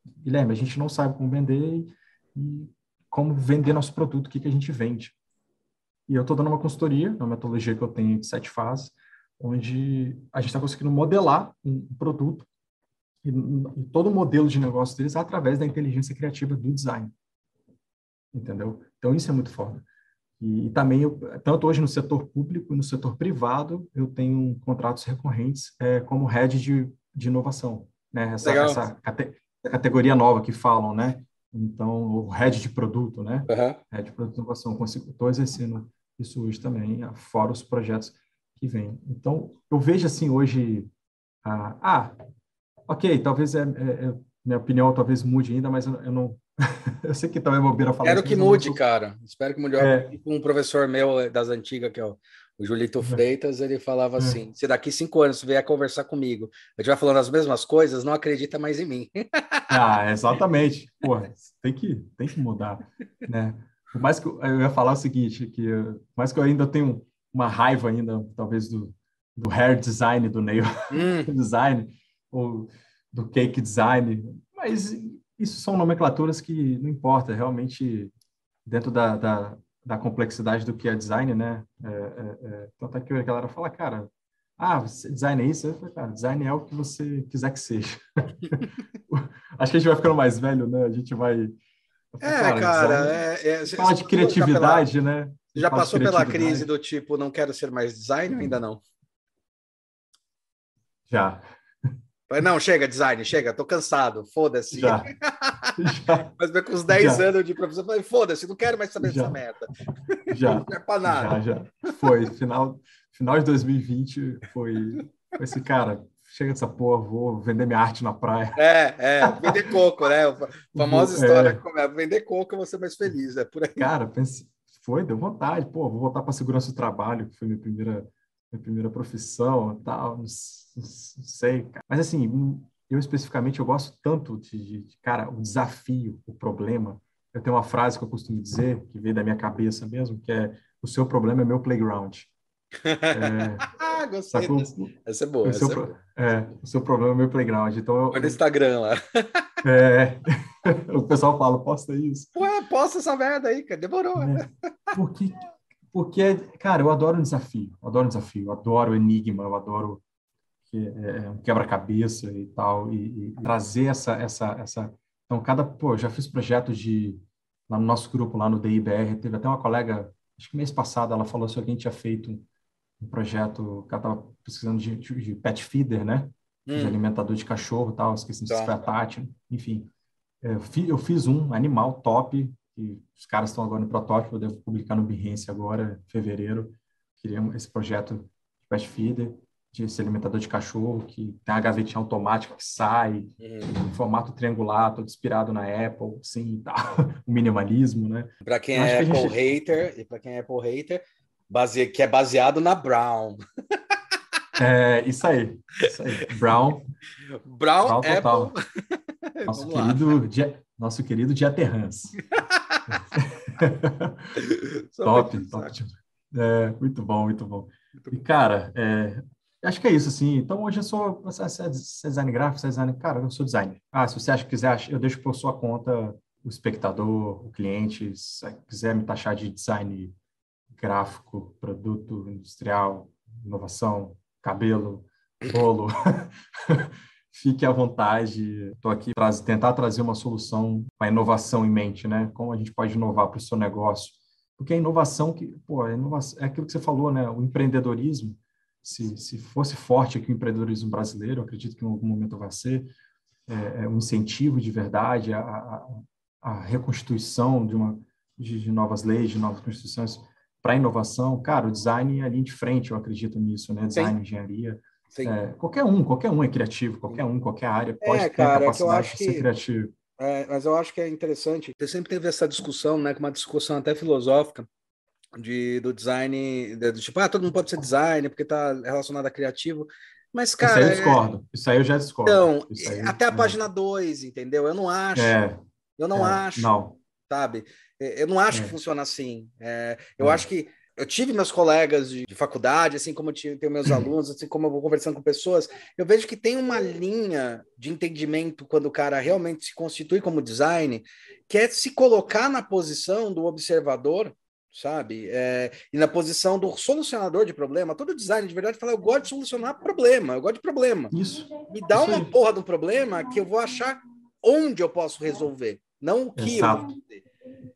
Guilherme, a gente não sabe como vender e, como vender nosso produto, o que, que a gente vende. E eu estou dando uma consultoria, uma metodologia que eu tenho de sete fases, onde a gente está conseguindo modelar um produto e, e todo o modelo de negócio deles através da inteligência criativa do design entendeu? Então, isso é muito foda. E, e também, eu, tanto hoje no setor público e no setor privado, eu tenho contratos recorrentes é, como head de, de inovação, né? Essa, essa categoria nova que falam, né? Então, o head de produto, né? Uhum. Head de produto de inovação. Estou exercendo isso hoje também, fora os projetos que vêm. Então, eu vejo assim hoje, ah, ah ok, talvez é, é, é, minha opinião talvez mude ainda, mas eu, eu não eu sei que também é bobeira falar Espero que mude, não... cara. Espero que mude. É. Um professor meu eh, das antigas, que é o, o Julito é. Freitas, ele falava é. assim: se daqui cinco anos vier conversar comigo, eu estiver falando as mesmas coisas, não acredita mais em mim. ah, exatamente. Porra, tem que, tem que mudar, né? Por mais que eu, eu ia falar o seguinte, que por mais que eu ainda tenho uma raiva ainda, talvez, do, do hair design, do nail hum. design, ou do cake design, mas isso são nomenclaturas que não importa, realmente, dentro da, da, da complexidade do que é design, né? É, é, é, tanto é que a galera fala, cara, ah, design é isso? Eu falo, cara, design é o que você quiser que seja. Acho que a gente vai ficando mais velho, né? A gente vai... É, cara, cara é, é, fala de criatividade, pela, né? Já passou pela crise do tipo, não quero ser mais design ou ainda não? Já. Não, chega, design, chega, tô cansado, foda-se. Já. já. Mas com uns 10 já. anos de professor, falei, foda-se, não quero mais saber já. dessa merda. Já. Não é pra nada. Já, já. Foi, final, final de 2020 foi, foi esse cara, chega dessa porra, vou vender minha arte na praia. É, é, vender coco, né? A famosa história, é. como é, vender coco eu vou ser mais feliz, é por aí. Cara, pense, foi, deu vontade, pô, vou voltar para segurança do trabalho, que foi minha primeira minha primeira profissão tal, não, não sei, cara. Mas assim, eu especificamente, eu gosto tanto de, de, cara, o desafio, o problema. Eu tenho uma frase que eu costumo dizer, que veio da minha cabeça mesmo, que é o seu problema é meu playground. É, Gostei Essa é boa, o seu, é boa. É, o seu problema é meu playground. Então, Foi no Instagram lá. É, o pessoal fala, posta isso. Ué, posta essa merda aí, cara. Demorou. É, porque porque, cara, eu adoro um desafio, eu adoro um desafio, eu adoro enigma, eu adoro que, é, é, um quebra-cabeça e tal, e, e, trazer essa, essa, essa... Então, cada... Pô, já fiz projetos de... Lá no nosso grupo, lá no DIBR, teve até uma colega, acho que mês passado, ela falou se alguém tinha feito um projeto, que ela estava pesquisando de, de, pet feeder, né? Hum. De alimentador de cachorro e tal, esqueci se foi a Tati, enfim. É, eu fiz um animal top, que os caras estão agora no protótipo, eu devo publicar no Behance agora, em fevereiro. Queria esse projeto de pet feeder, de esse alimentador de cachorro, que tem a gavetinha automática que sai, uhum. em formato triangular, todo inspirado na Apple, sim, tá. o minimalismo, né? Para quem é Apple gente... hater, e para quem é Apple hater, base... que é baseado na Brown. É, isso aí, isso aí. Brown. Brown, Brown Apple. Nosso querido, dia, nosso querido Diaterrans. top, top. É, muito bom, muito bom. E, cara, é, acho que é isso, assim. Então, hoje eu sou você é design gráfico, você é design... Cara, eu sou designer. Ah, se você acha que quiser, eu deixo por sua conta o espectador, o cliente, se quiser me taxar de design gráfico, produto industrial, inovação, cabelo, bolo. fique à vontade. Estou aqui para tentar trazer uma solução com a inovação em mente, né? Como a gente pode inovar para o seu negócio. Porque a inovação, que, pô, a inovação, é aquilo que você falou, né? O empreendedorismo, se, se fosse forte aqui o empreendedorismo brasileiro, acredito que em algum momento vai ser, é, é um incentivo de verdade, a, a, a reconstituição de, uma, de, de, novas leis, de novas constituições para a inovação, cara, o design é a linha de frente, eu acredito nisso, né? Design, Sim. engenharia. É, qualquer um, qualquer um é criativo, qualquer um, qualquer área pode é, ter cara, a capacidade de ser criativo. É, mas eu acho que é interessante. Você sempre teve essa discussão, né? Uma discussão até filosófica de, do design, do tipo, ah, todo mundo pode ser designer porque está relacionado a criativo. Mas, cara. Isso aí eu discordo. Isso aí eu já discordo. Então, aí, até a página 2, entendeu? Eu não acho. É, eu não é, acho. Não. Sabe? Eu não acho que é. funciona assim. É, eu acho que eu tive meus colegas de, de faculdade, assim como eu tive, tenho meus alunos, assim como eu vou conversando com pessoas, eu vejo que tem uma linha de entendimento quando o cara realmente se constitui como design, que é se colocar na posição do observador sabe? É, e na posição do solucionador de problema, todo design de verdade fala: eu gosto de solucionar problema, eu gosto de problema. Isso. Me dá Isso uma aí. porra de um problema que eu vou achar onde eu posso resolver, não o que Exato. eu vou fazer.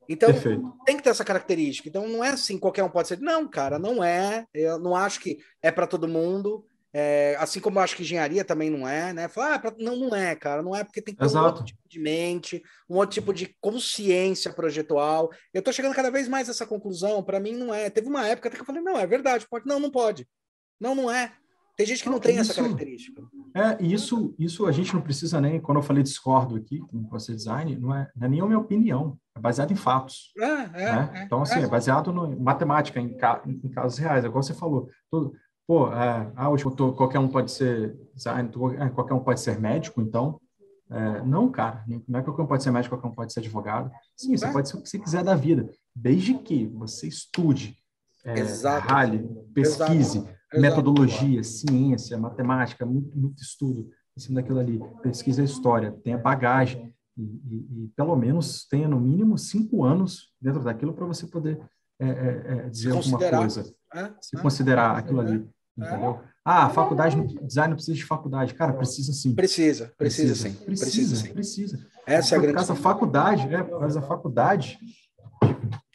Então, Perfeito. tem que ter essa característica. Então, não é assim, qualquer um pode ser. Não, cara, não é. Eu não acho que é para todo mundo. É, assim como eu acho que engenharia também não é, né? Falar, ah, não, não é, cara, não é porque tem que um outro tipo de mente, um outro tipo de consciência projetual. Eu tô chegando cada vez mais a essa conclusão, para mim não é. Teve uma época até que eu falei, não, é verdade, pode. Não, não pode. Não, não é. Tem gente que não, não tem isso, essa característica. É, isso, isso a gente não precisa nem, quando eu falei discordo aqui, com você design, não é, não é nem a minha opinião, é baseado em fatos. É, é, né? é então, assim, é, é baseado em matemática, em, ca, em, casos reais, igual você falou. Tudo, pô, é, ah, tô, qualquer um pode ser design, é, qualquer um pode ser médico, então. É, não, cara, não é qualquer um pode ser médico, qualquer um pode ser advogado. Sim, você pode ser o que você quiser da vida, desde que você estude, é, rale, pesquise, Exato. metodologia, ciência, matemática, muito, muito estudo em cima daquilo ali, pesquisa a história, tenha bagagem e, e, e, pelo menos tenha no mínimo cinco anos dentro daquilo para você poder é, é, dizer alguma coisa, se considerar aquilo ali. Entendeu? Ah, faculdade, design não precisa de faculdade. Cara, precisa sim. Precisa, precisa, precisa sim. Precisa, precisa sim. Precisa. Essa é a grande. Caso a faculdade, né? Mas a faculdade,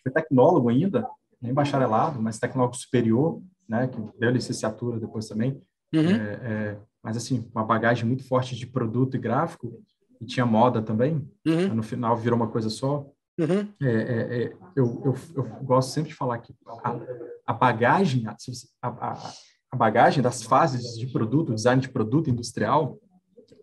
foi tecnólogo ainda, nem bacharelado, mas tecnólogo superior, né? Que deu licenciatura depois também. Uhum. É, é, mas assim, uma bagagem muito forte de produto e gráfico, e tinha moda também. Uhum. No final virou uma coisa só. Uhum. É, é, é eu, eu, eu, gosto sempre de falar que a, a bagagem, a, a, a bagagem das fases de produto, design de produto industrial,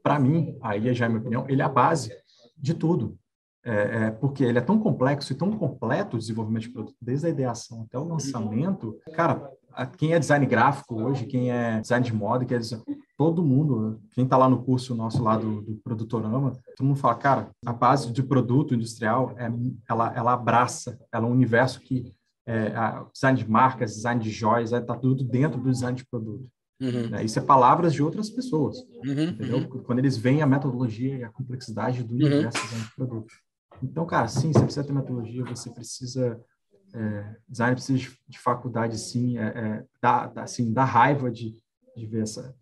para mim, aí já é minha opinião, ele é a base de tudo. É, é, porque ele é tão complexo e tão completo o desenvolvimento de produto, desde a ideação até o lançamento. Cara, quem é design gráfico hoje, quem é design de moda, quem é todo mundo, quem está lá no curso nosso lá do, do Produtorama, todo mundo fala, cara, a base de produto industrial, é, ela, ela abraça, ela é um universo que é, design de marcas, design de joias, está é, tudo dentro do design de produto. Uhum. Né? Isso é palavras de outras pessoas, uhum, entendeu? Uhum. Quando eles veem a metodologia e a complexidade do uhum. universo design de produto. Então, cara, sim, você precisa ter metodologia, você precisa é, design precisa de, de faculdade, sim, é, é, dá, dá, assim, dá raiva de, de ver essa,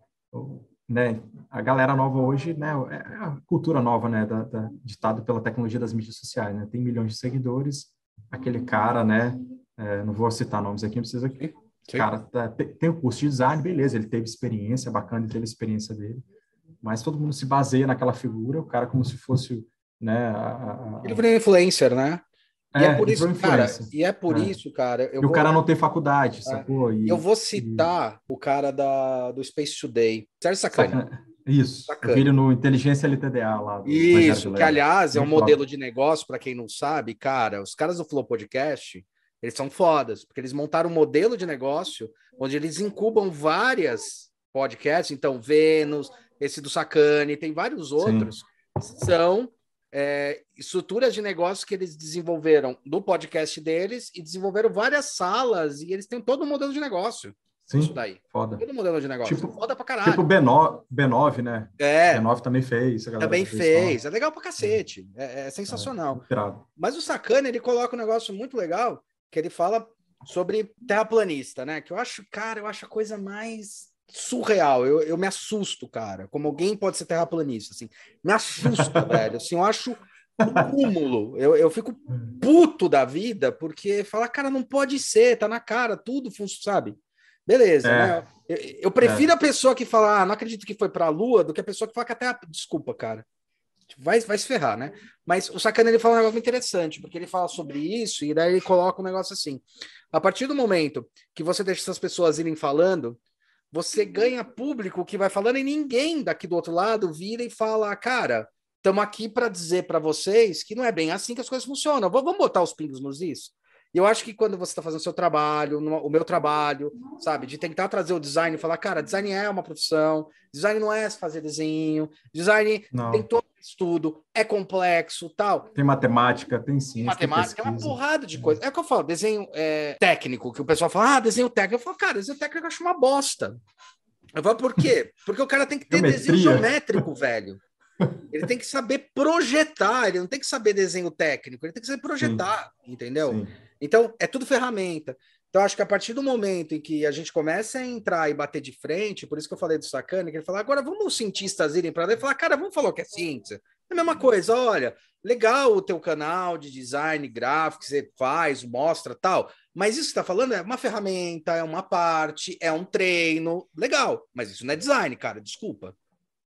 né, a galera nova hoje, né, é, é a cultura nova, né, da, da, ditado pela tecnologia das mídias sociais, né, tem milhões de seguidores, aquele cara, né, é, não vou citar nomes aqui, não precisa aqui. Sim. Cara, tá, tem o curso de design, beleza, ele teve experiência, bacana, ele teve a experiência dele, mas todo mundo se baseia naquela figura, o cara como se fosse, né... A, a... Ele virou influencer, né? E é, é por isso, cara, e é por é. isso, cara. e vou... o cara não tem faculdade, é. sacou? E, eu vou citar e... o cara da, do Space Today, Sérgio Sacani. Isso, Sacani. no Inteligência LTDA lá. Isso, que aliás é um modelo de negócio, para quem não sabe, cara, os caras do Flow Podcast, eles são fodas, porque eles montaram um modelo de negócio onde eles incubam várias podcasts, então Vênus, esse do Sacane, tem vários outros, Sim. são é, estruturas de negócio que eles desenvolveram do podcast deles e desenvolveram várias salas e eles têm todo o modelo de negócio. Sim, isso daí. Foda. Todo modelo de negócio. Tipo, foda pra caralho. Tipo B9, B9 né? É. B9 também fez. Também fez. É legal pra cacete. É, é sensacional. É, Mas o Sacana, ele coloca um negócio muito legal que ele fala sobre terraplanista, né? Que eu acho, cara, eu acho a coisa mais surreal. Eu, eu me assusto, cara. Como alguém pode ser terraplanista, assim. Me assusta, velho. Assim, eu acho um cúmulo. Eu, eu fico puto da vida, porque fala, cara, não pode ser, tá na cara, tudo funciona, sabe? Beleza, é. né? Eu, eu prefiro é. a pessoa que fala, ah, não acredito que foi pra Lua, do que a pessoa que fala que até. A... Desculpa, cara. Vai, vai se ferrar, né? Mas o Sacana ele fala um negócio interessante, porque ele fala sobre isso e daí ele coloca um negócio assim. A partir do momento que você deixa essas pessoas irem falando, você ganha público que vai falando e ninguém daqui do outro lado vira e fala, cara, estamos aqui para dizer para vocês que não é bem assim que as coisas funcionam. Vamos botar os pingos nos is? E eu acho que quando você está fazendo o seu trabalho, o meu trabalho, sabe, de tentar trazer o design e falar, cara, design é uma profissão, design não é fazer desenho, design não. tem todo estudo, é complexo, tal. Tem matemática, tem ciência. Matemática é uma porrada de coisa. É o que eu falo, desenho é, técnico, que o pessoal fala, ah, desenho técnico. Eu falo, cara, desenho técnico eu acho uma bosta. Eu falo, por quê? Porque o cara tem que ter Geometria. desenho geométrico, velho. Ele tem que saber projetar, ele não tem que saber desenho técnico, ele tem que saber projetar, Sim. entendeu? Sim. Então, é tudo ferramenta. Então, acho que a partir do momento em que a gente começa a entrar e bater de frente, por isso que eu falei do Sacani, que ele fala, agora vamos os cientistas irem para lá e falar, cara, vamos falar o que é ciência. É a mesma coisa, olha, legal o teu canal de design gráfico que você faz, mostra tal, mas isso que está falando é uma ferramenta, é uma parte, é um treino, legal, mas isso não é design, cara, desculpa.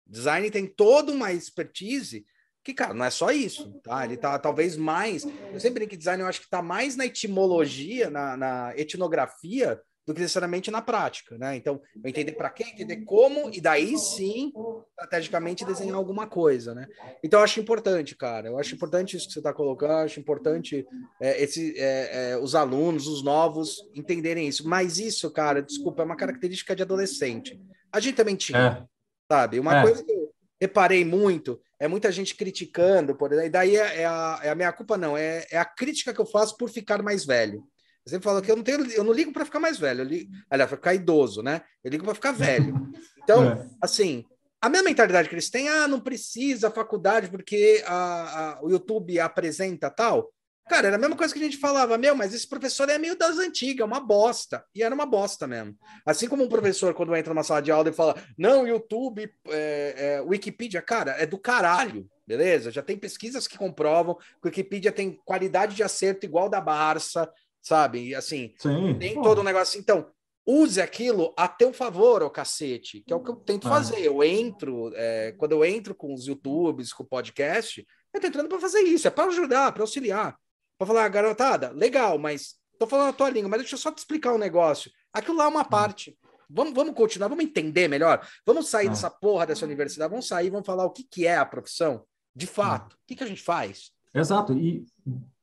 Design tem toda uma expertise que, cara, não é só isso, tá? Ele tá talvez mais. Eu sempre brinco que design, eu acho que tá mais na etimologia, na, na etnografia, do que necessariamente na prática, né? Então, eu entender para quê, entender como, e daí sim, estrategicamente, desenhar alguma coisa, né? Então, eu acho importante, cara. Eu acho importante isso que você está colocando, eu acho importante é, esse, é, é, os alunos, os novos, entenderem isso. Mas isso, cara, desculpa, é uma característica de adolescente. A gente também tinha. É sabe? Uma é. coisa que reparei muito é muita gente criticando, por e daí é, é, a, é a minha culpa, não, é, é a crítica que eu faço por ficar mais velho. Eu sempre falo que eu não tenho, eu não ligo para ficar mais velho, eu ligo, aliás, para ficar idoso, né? Eu ligo para ficar velho. Então, é. assim, a minha mentalidade que eles têm, ah, não precisa faculdade porque a, a, o YouTube apresenta tal. Cara, era a mesma coisa que a gente falava, meu, mas esse professor é meio das antigas, é uma bosta. E era uma bosta mesmo. Assim como um professor, quando entra numa sala de aula e fala, não, YouTube, é, é, Wikipedia, cara, é do caralho, beleza? Já tem pesquisas que comprovam que Wikipedia tem qualidade de acerto igual da Barça, sabe? E assim, Sim, tem pô. todo um negócio. Então, use aquilo a teu favor, ô cacete, que é o que eu tento ah. fazer. Eu entro, é, quando eu entro com os YouTubes, com o podcast, eu tô entrando para fazer isso, é para ajudar, para auxiliar para falar, ah, garotada, legal, mas tô falando a tua língua, mas deixa eu só te explicar um negócio. Aquilo lá é uma hum. parte. Vamos, vamos continuar, vamos entender melhor. Vamos sair ah. dessa porra dessa universidade, vamos sair, vamos falar o que, que é a profissão, de hum. fato. O que, que a gente faz? Exato. E,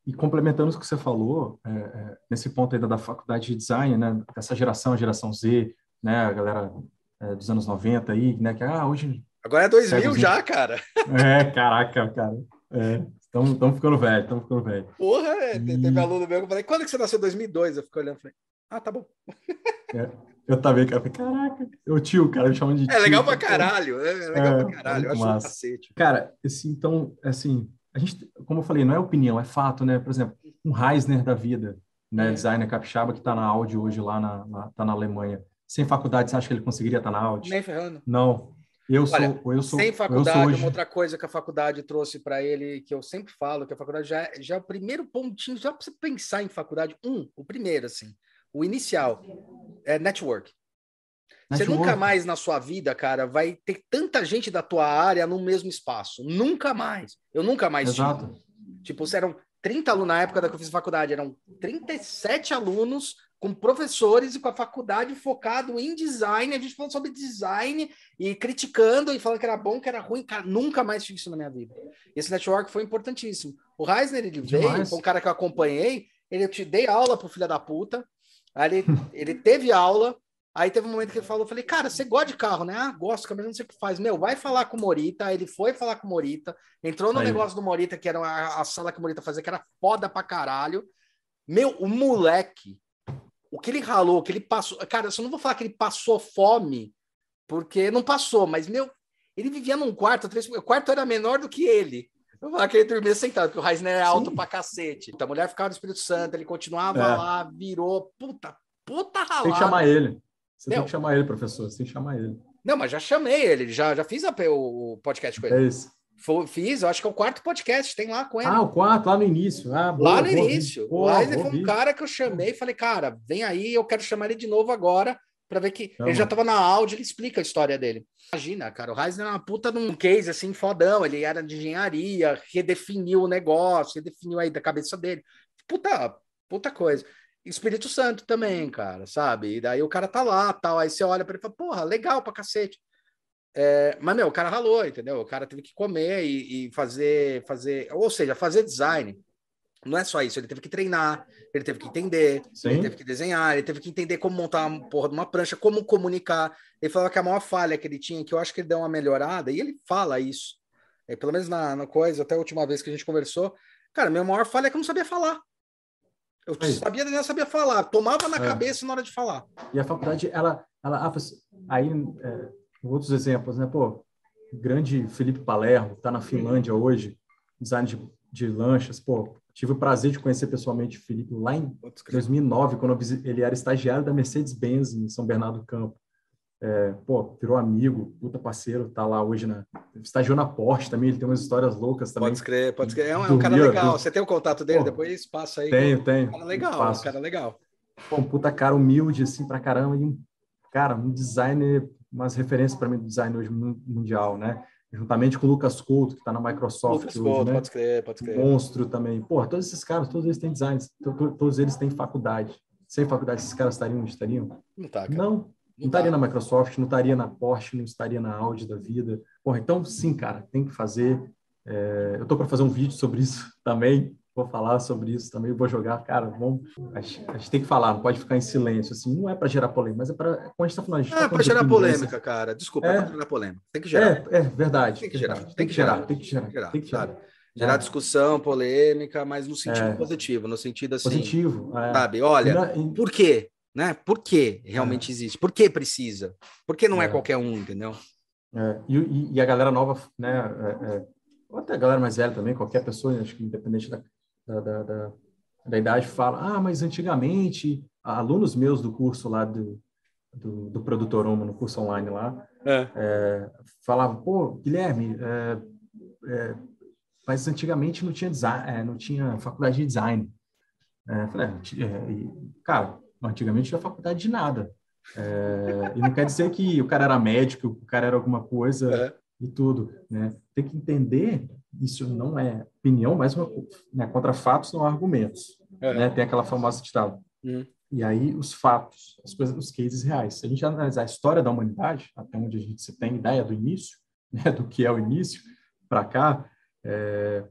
e complementando o que você falou, é, é, nesse ponto ainda da faculdade de design, né, dessa geração, a geração Z, né, a galera é, dos anos 90 aí, né, que ah, hoje... Agora é 2000 já, cara. É, caraca, cara. É. Estamos ficando velho, estamos ficando velho. Porra, é, e... teve aluno meu que eu falei, quando que você nasceu? 2002? Eu fiquei olhando e falei, ah, tá bom. É, eu também, cara, caraca, o tio, cara, me chamam de tio. É legal pra caralho, é, é legal é, pra caralho, eu acho massa. um cacete. Cara, esse, então, assim, a gente, como eu falei, não é opinião, é fato, né? Por exemplo, um Reisner da vida, né, é. designer capixaba que tá na Audi hoje lá na, na, tá na Alemanha. Sem faculdade, você acha que ele conseguiria estar tá na Audi? Nem ferrando. Não, eu Olha, sou, eu sou, sem faculdade, uma outra coisa que a faculdade trouxe para ele, que eu sempre falo, que a faculdade já, é, já é o primeiro pontinho, já para você pensar em faculdade, um, o primeiro, assim, o inicial, é network. network. Você nunca mais na sua vida, cara, vai ter tanta gente da tua área no mesmo espaço. Nunca mais. Eu nunca mais Exato. tive. Tipo, eram 30 alunos na época da que eu fiz faculdade, eram 37 alunos com professores e com a faculdade focado em design, a gente falando sobre design e criticando e falando que era bom, que era ruim, cara, nunca mais tive isso na minha vida. Esse network foi importantíssimo. O Reisner, ele Demais. veio, foi um cara que eu acompanhei, ele eu te dei aula pro filho da puta, aí ele, ele teve aula, aí teve um momento que ele falou, falei, cara, você gosta de carro, né? Ah, gosto, mas não sei o que faz. Meu, vai falar com o Morita, ele foi falar com o Morita, entrou no aí. negócio do Morita, que era a, a sala que o Morita fazia, que era foda pra caralho. Meu, o moleque o que ele ralou, o que ele passou. Cara, eu só não vou falar que ele passou fome, porque não passou, mas, meu, ele vivia num quarto, três, o quarto era menor do que ele. Eu vou falar que ele dormia sentado, porque o Reisner é alto Sim. pra cacete. Então, a mulher ficava no Espírito Santo, ele continuava é. lá, virou. Puta, puta ralada. Tem que chamar ele. Você Não. tem que chamar ele, professor. Você tem que chamar ele. Não, mas já chamei ele, já, já fiz a, o podcast com ele. É isso. Fiz, eu acho que é o quarto podcast, tem lá com ele. Ah, o quarto, lá no início. Ah, boa, lá no início. Boa, o Weiser foi um cara que eu chamei e falei, cara, vem aí, eu quero chamar ele de novo agora, para ver que ele já estava na áudio, ele explica a história dele. Imagina, cara, o Reisner é uma puta de um case assim fodão, ele era de engenharia, redefiniu o negócio, redefiniu aí da cabeça dele. Puta, puta coisa. Espírito Santo também, cara, sabe? E daí o cara tá lá, tal, aí você olha para ele e fala, porra, legal pra cacete. É, mas, meu, o cara ralou, entendeu? O cara teve que comer e, e, fazer, fazer, ou seja, fazer design. Não é só isso, ele teve que treinar, ele teve que entender, Sim. ele teve que desenhar, ele teve que entender como montar uma porra de uma prancha, como comunicar. Ele falava que a maior falha que ele tinha, que eu acho que ele deu uma melhorada, e ele fala isso, é, pelo menos na, na coisa, até a última vez que a gente conversou, cara, minha maior falha é que eu não sabia falar. Eu é sabia, não sabia falar, tomava na é. cabeça na hora de falar. E a faculdade, ela, ela aí, é, outros exemplos, né? Pô, grande Felipe Palermo, tá na Finlândia hoje, design de, de lanchas, pô, tive o prazer de conhecer pessoalmente o Felipe lá em 2009, quando ele era estagiário da Mercedes-Benz em São Bernardo do Campo. É, pô, virou amigo, puta parceiro, tá lá hoje na. Estagiou na Porsche também, ele tem umas histórias loucas também. Pode crer, pode crer. É um, é cara legal. Você tem o contato dele? Pô, Depois passa aí. Tenho, tenho. Um cara legal, um cara legal. Pô, um puta cara humilde, assim, pra caramba. E um, cara, um designer umas referências para mim do design hoje mundial, né? Juntamente com o Lucas Couto, que está na Microsoft Lucas hoje, Couto, né? pode crer, pode crer. Monstro também. Pô, todos esses caras, todos eles têm design, todos eles têm faculdade. Sem faculdade, esses caras estariam onde estariam? Não tá, cara. Não, não, não estaria tá. na Microsoft, não estaria na Porsche, não estaria na Audi da vida. Porra, então, sim, cara, tem que fazer. É, eu estou para fazer um vídeo sobre isso também, vou falar sobre isso também, vou jogar, cara, vamos, a, gente, a gente tem que falar, não pode ficar em silêncio, assim, não é para gerar polêmica, mas é para, a gente está falando, a gente É tá para gerar polêmica, cara, desculpa, é, é para gerar polêmica, tem que gerar. É, é verdade. Tem que gerar, tem, que gerar, tem que gerar, gerar, tem que gerar. Gerar discussão, polêmica, mas no sentido é. positivo, no sentido assim. Positivo, é. sabe? Olha, por quê? Né? Por que realmente é. existe? Por que precisa? Por que não é, qualquer um, entendeu? E, e, a galera nova, né? ou até a galera mais velha também, qualquer pessoa, acho que independente da, da, da, da, da idade fala, ah, mas antigamente, alunos meus do curso lá do, do, do Produtor Homo, no curso online lá, é. É, falavam, pô, Guilherme, é, é mas antigamente não tinha design, é, não tinha faculdade de design. É, falei, é, cara, antigamente tinha faculdade de nada. e não quer dizer que o cara era médico, o cara era alguma coisa e tudo, né? Tem que entender isso não é opinião, mas uma, né, contra fatos não há argumentos. É. Né? Tem aquela famosa ditado. Hum. E aí os fatos, as coisas, os cases reais. Se a gente analisar a história da humanidade, até onde a gente tem ideia do início, né, do que é o início, para cá, é,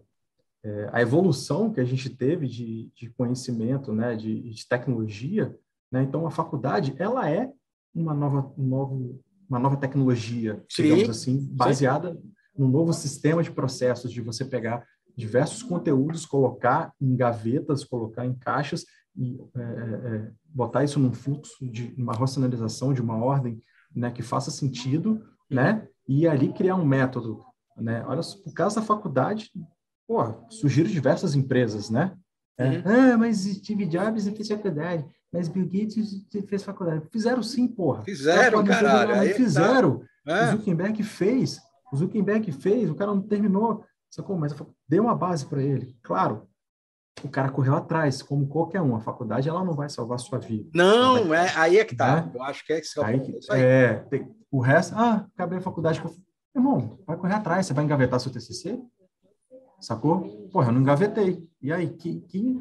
é, a evolução que a gente teve de, de conhecimento, né, de, de tecnologia, né, então a faculdade ela é uma nova, um novo, uma nova tecnologia, digamos assim, baseada Sim um novo sistema de processos de você pegar diversos conteúdos, colocar em gavetas, colocar em caixas e é, é, é, botar isso num fluxo de uma racionalização, de uma ordem, né, que faça sentido, né, e ali criar um método, né. Olha, por causa da faculdade, pô, surgiram diversas empresas, né. É, uhum. Ah, mas Steve Jobs fez faculdade, mas Bill Gates fez faculdade. Fizeram sim, porra. Fizeram, caralho. Tá. Fizeram. Tá. Zuckerberg fez. O Zuckerberg fez, o cara não terminou, sacou? Mas deu uma base para ele. Claro, o cara correu atrás, como qualquer um. A faculdade ela não vai salvar a sua vida. Não, vai... é aí é que tá. Né? Eu acho que é que aí, que, é, tem, o resto, ah, acabei a faculdade. Irmão, vai correr atrás, você vai engavetar seu TCC? Sacou? Porra, eu não engavetei. E aí, que, que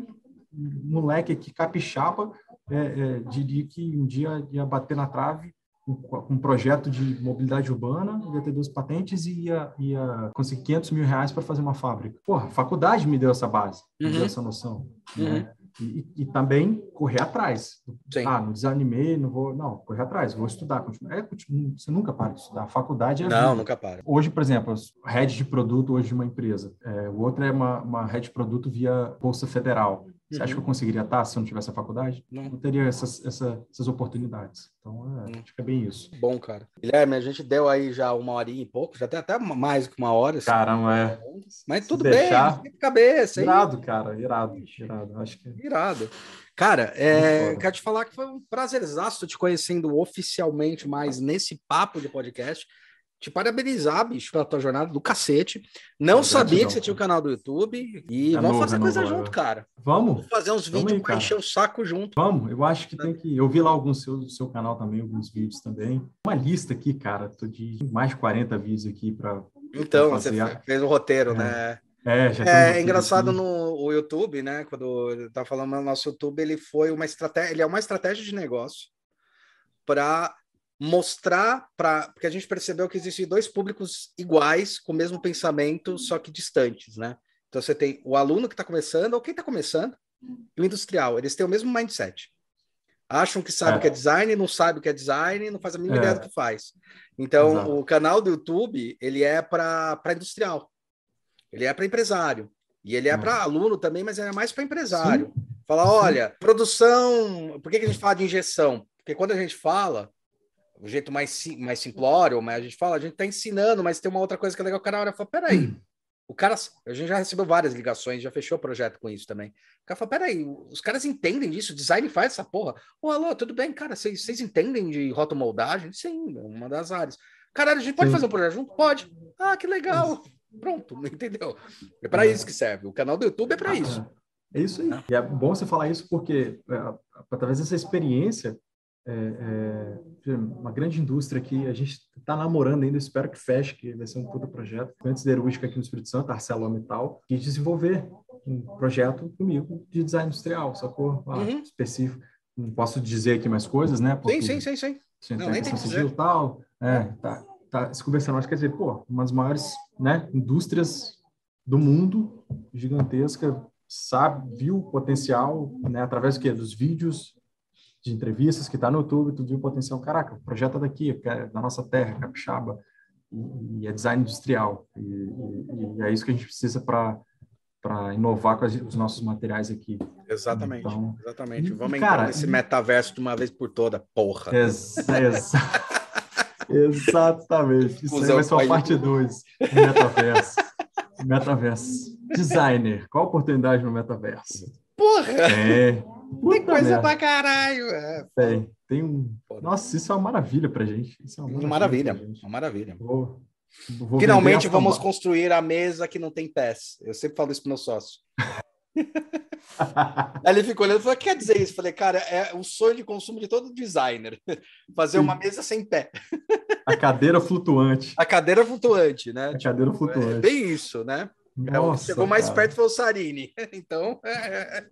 moleque aqui capixaba é, é, diria que um dia ia bater na trave um projeto de mobilidade urbana, ia ter duas patentes e ia, ia conseguir 500 mil reais para fazer uma fábrica. Porra, a faculdade me deu essa base, uhum. me deu essa noção. Uhum. Né? E, e, também correr atrás. Sim. Ah, não desanimei, não vou. Não, correr atrás, vou estudar. Continuar. É, você nunca para de estudar. A faculdade é. Não, vida. nunca para. Hoje, por exemplo, head de produto hoje de uma empresa. É, o outro é uma, uma head de produto via Bolsa Federal. Você uhum. acha que eu conseguiria estar se eu não tivesse a faculdade? Não. Não teria essas, essa, essas oportunidades. Então, é, uhum. acho que é bem isso. Bom, cara. Guilherme, a gente deu aí já uma horinha e pouco, já tem até mais do que uma hora. Assim. Caramba, é. Mas tudo deixar... bem, cabeça. Irado, cara, irado, irado. Acho que... Irado. Cara, é, quero te falar que foi um prazerzaço te conhecendo oficialmente mais nesse papo de podcast te parabenizar, bicho, pela tua jornada do cacete. Não é sabia que você tinha o um canal do YouTube e é vamos novo, fazer é coisa novo, junto, cara. Vamos. Vamos fazer uns vídeos para encher o saco junto. Vamos, eu acho que tem que. Eu vi lá alguns seu, do seu canal também, alguns vídeos também. Uma lista aqui, cara, tô de mais de 40 vídeos aqui para. Então, pra você fez um roteiro, é. né? É, já é engraçado aqui. no YouTube, né? Quando tá falando no nosso YouTube, ele foi uma estratégia, ele é uma estratégia de negócio para mostrar para porque a gente percebeu que existem dois públicos iguais com o mesmo pensamento só que distantes né então você tem o aluno que está começando ou quem está começando e o industrial eles têm o mesmo mindset acham que sabe o é. que é design não sabe o que é design não faz a mínima é. ideia do que faz então Exato. o canal do YouTube ele é para para industrial ele é para empresário e ele é, é. para aluno também mas ele é mais para empresário Sim. Falar, olha, produção. Por que, que a gente fala de injeção? Porque quando a gente fala, o jeito mais, mais simplório, mas a gente fala, a gente tá ensinando, mas tem uma outra coisa que é legal, o cara olha e fala, peraí, hum. o cara, a gente já recebeu várias ligações, já fechou o projeto com isso também. O cara fala, peraí, os caras entendem disso, o design faz essa porra. Ô, alô, tudo bem, cara, vocês entendem de rotomoldagem? Sim, é uma das áreas. Caralho, a gente pode Sim. fazer um projeto junto? Pode. Ah, que legal. Pronto, entendeu? É para é. isso que serve. O canal do YouTube é para ah, isso. É isso aí. E é bom você falar isso porque, é, através dessa experiência, é, é, uma grande indústria que a gente está namorando ainda, espero que feche, que vai ser um puta projeto. Antes Siderúrgica aqui no Espírito Santo, ArcelorMittal, e desenvolver um projeto comigo de design industrial, sacou? Ah, uhum. Específico. Não posso dizer aqui mais coisas, né? Porque sim, sim, sim, sim. Não, nem tem que dizer. Tal, é, tá, tá se conversando, acho que quer dizer, pô, uma das maiores né, indústrias do mundo, gigantesca, sabe, viu o potencial, né, através do quê? Dos vídeos, de entrevistas que está no YouTube, tu viu o potencial, caraca, o projeto é daqui, é da nossa terra, capixaba, e, e é design industrial, e, e, e, é isso que a gente precisa para para inovar com as, os nossos materiais aqui. Exatamente, então, exatamente. Vamos cara, entrar nesse metaverso de uma vez por toda, porra. Ex ex exatamente. Isso aí vai ser a parte 2 do metaverso. metaverso. Designer, qual a oportunidade no metaverso? Porra! É. Puta tem coisa merda. pra caralho. É. Tem, tem um. Nossa, isso é uma maravilha pra gente. Isso é uma maravilha. Maravilha, uma maravilha. Vou, vou Finalmente vamos construir a mesa que não tem pés. Eu sempre falo isso pro meu sócio. Aí ele ficou olhando e falou: quer dizer isso? Falei, cara, é o sonho de consumo de todo designer. Fazer Sim. uma mesa sem pé. A cadeira flutuante. A cadeira flutuante, né? A cadeira tipo, flutuante. É bem isso, né? Nossa, é, chegou mais cara. perto foi o Sarini. Então. É...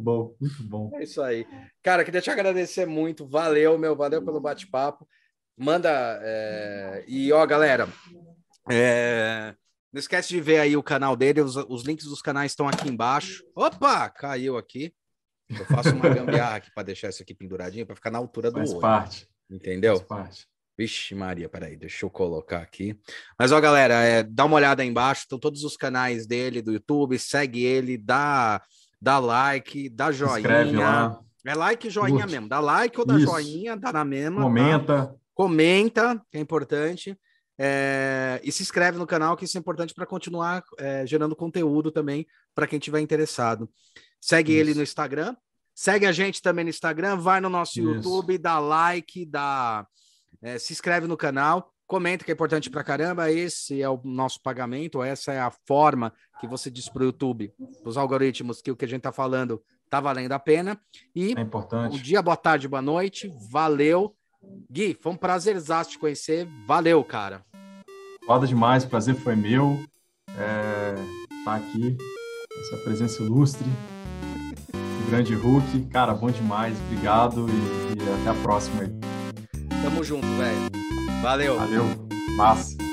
Muito bom, muito bom. É isso aí. Cara, queria te agradecer muito. Valeu, meu. Valeu pelo bate-papo. Manda. É... E, ó, galera. É... Não esquece de ver aí o canal dele. Os, os links dos canais estão aqui embaixo. Opa! Caiu aqui. Eu faço uma gambiarra aqui para deixar isso aqui penduradinho, para ficar na altura do Faz olho. parte. Entendeu? Faz parte. Vixe, Maria, peraí, deixa eu colocar aqui. Mas, ó, galera, é, dá uma olhada aí embaixo, estão todos os canais dele do YouTube, segue ele, dá dá like, dá joinha. É like e joinha mesmo. Dá like ou dá Isso. joinha, dá na mesma. Comenta. Tá? Comenta, que é importante. É... e se inscreve no canal, que isso é importante para continuar é, gerando conteúdo também para quem tiver interessado. Segue isso. ele no Instagram. Segue a gente também no Instagram, vai no nosso isso. YouTube, dá like, dá, é, se inscreve no canal. Comenta que é importante pra caramba. Esse é o nosso pagamento, essa é a forma que você diz pro YouTube, os algoritmos, que o que a gente tá falando tá valendo a pena. E é importante. Bom dia, boa tarde, boa noite. Valeu. Gui, foi um prazerzaço te conhecer. Valeu, cara. Foda demais, o prazer foi meu. É, tá aqui, essa presença ilustre. O grande Hulk. Cara, bom demais. Obrigado e, e até a próxima aí. Tamo junto, velho. Valeu. Valeu. Massa.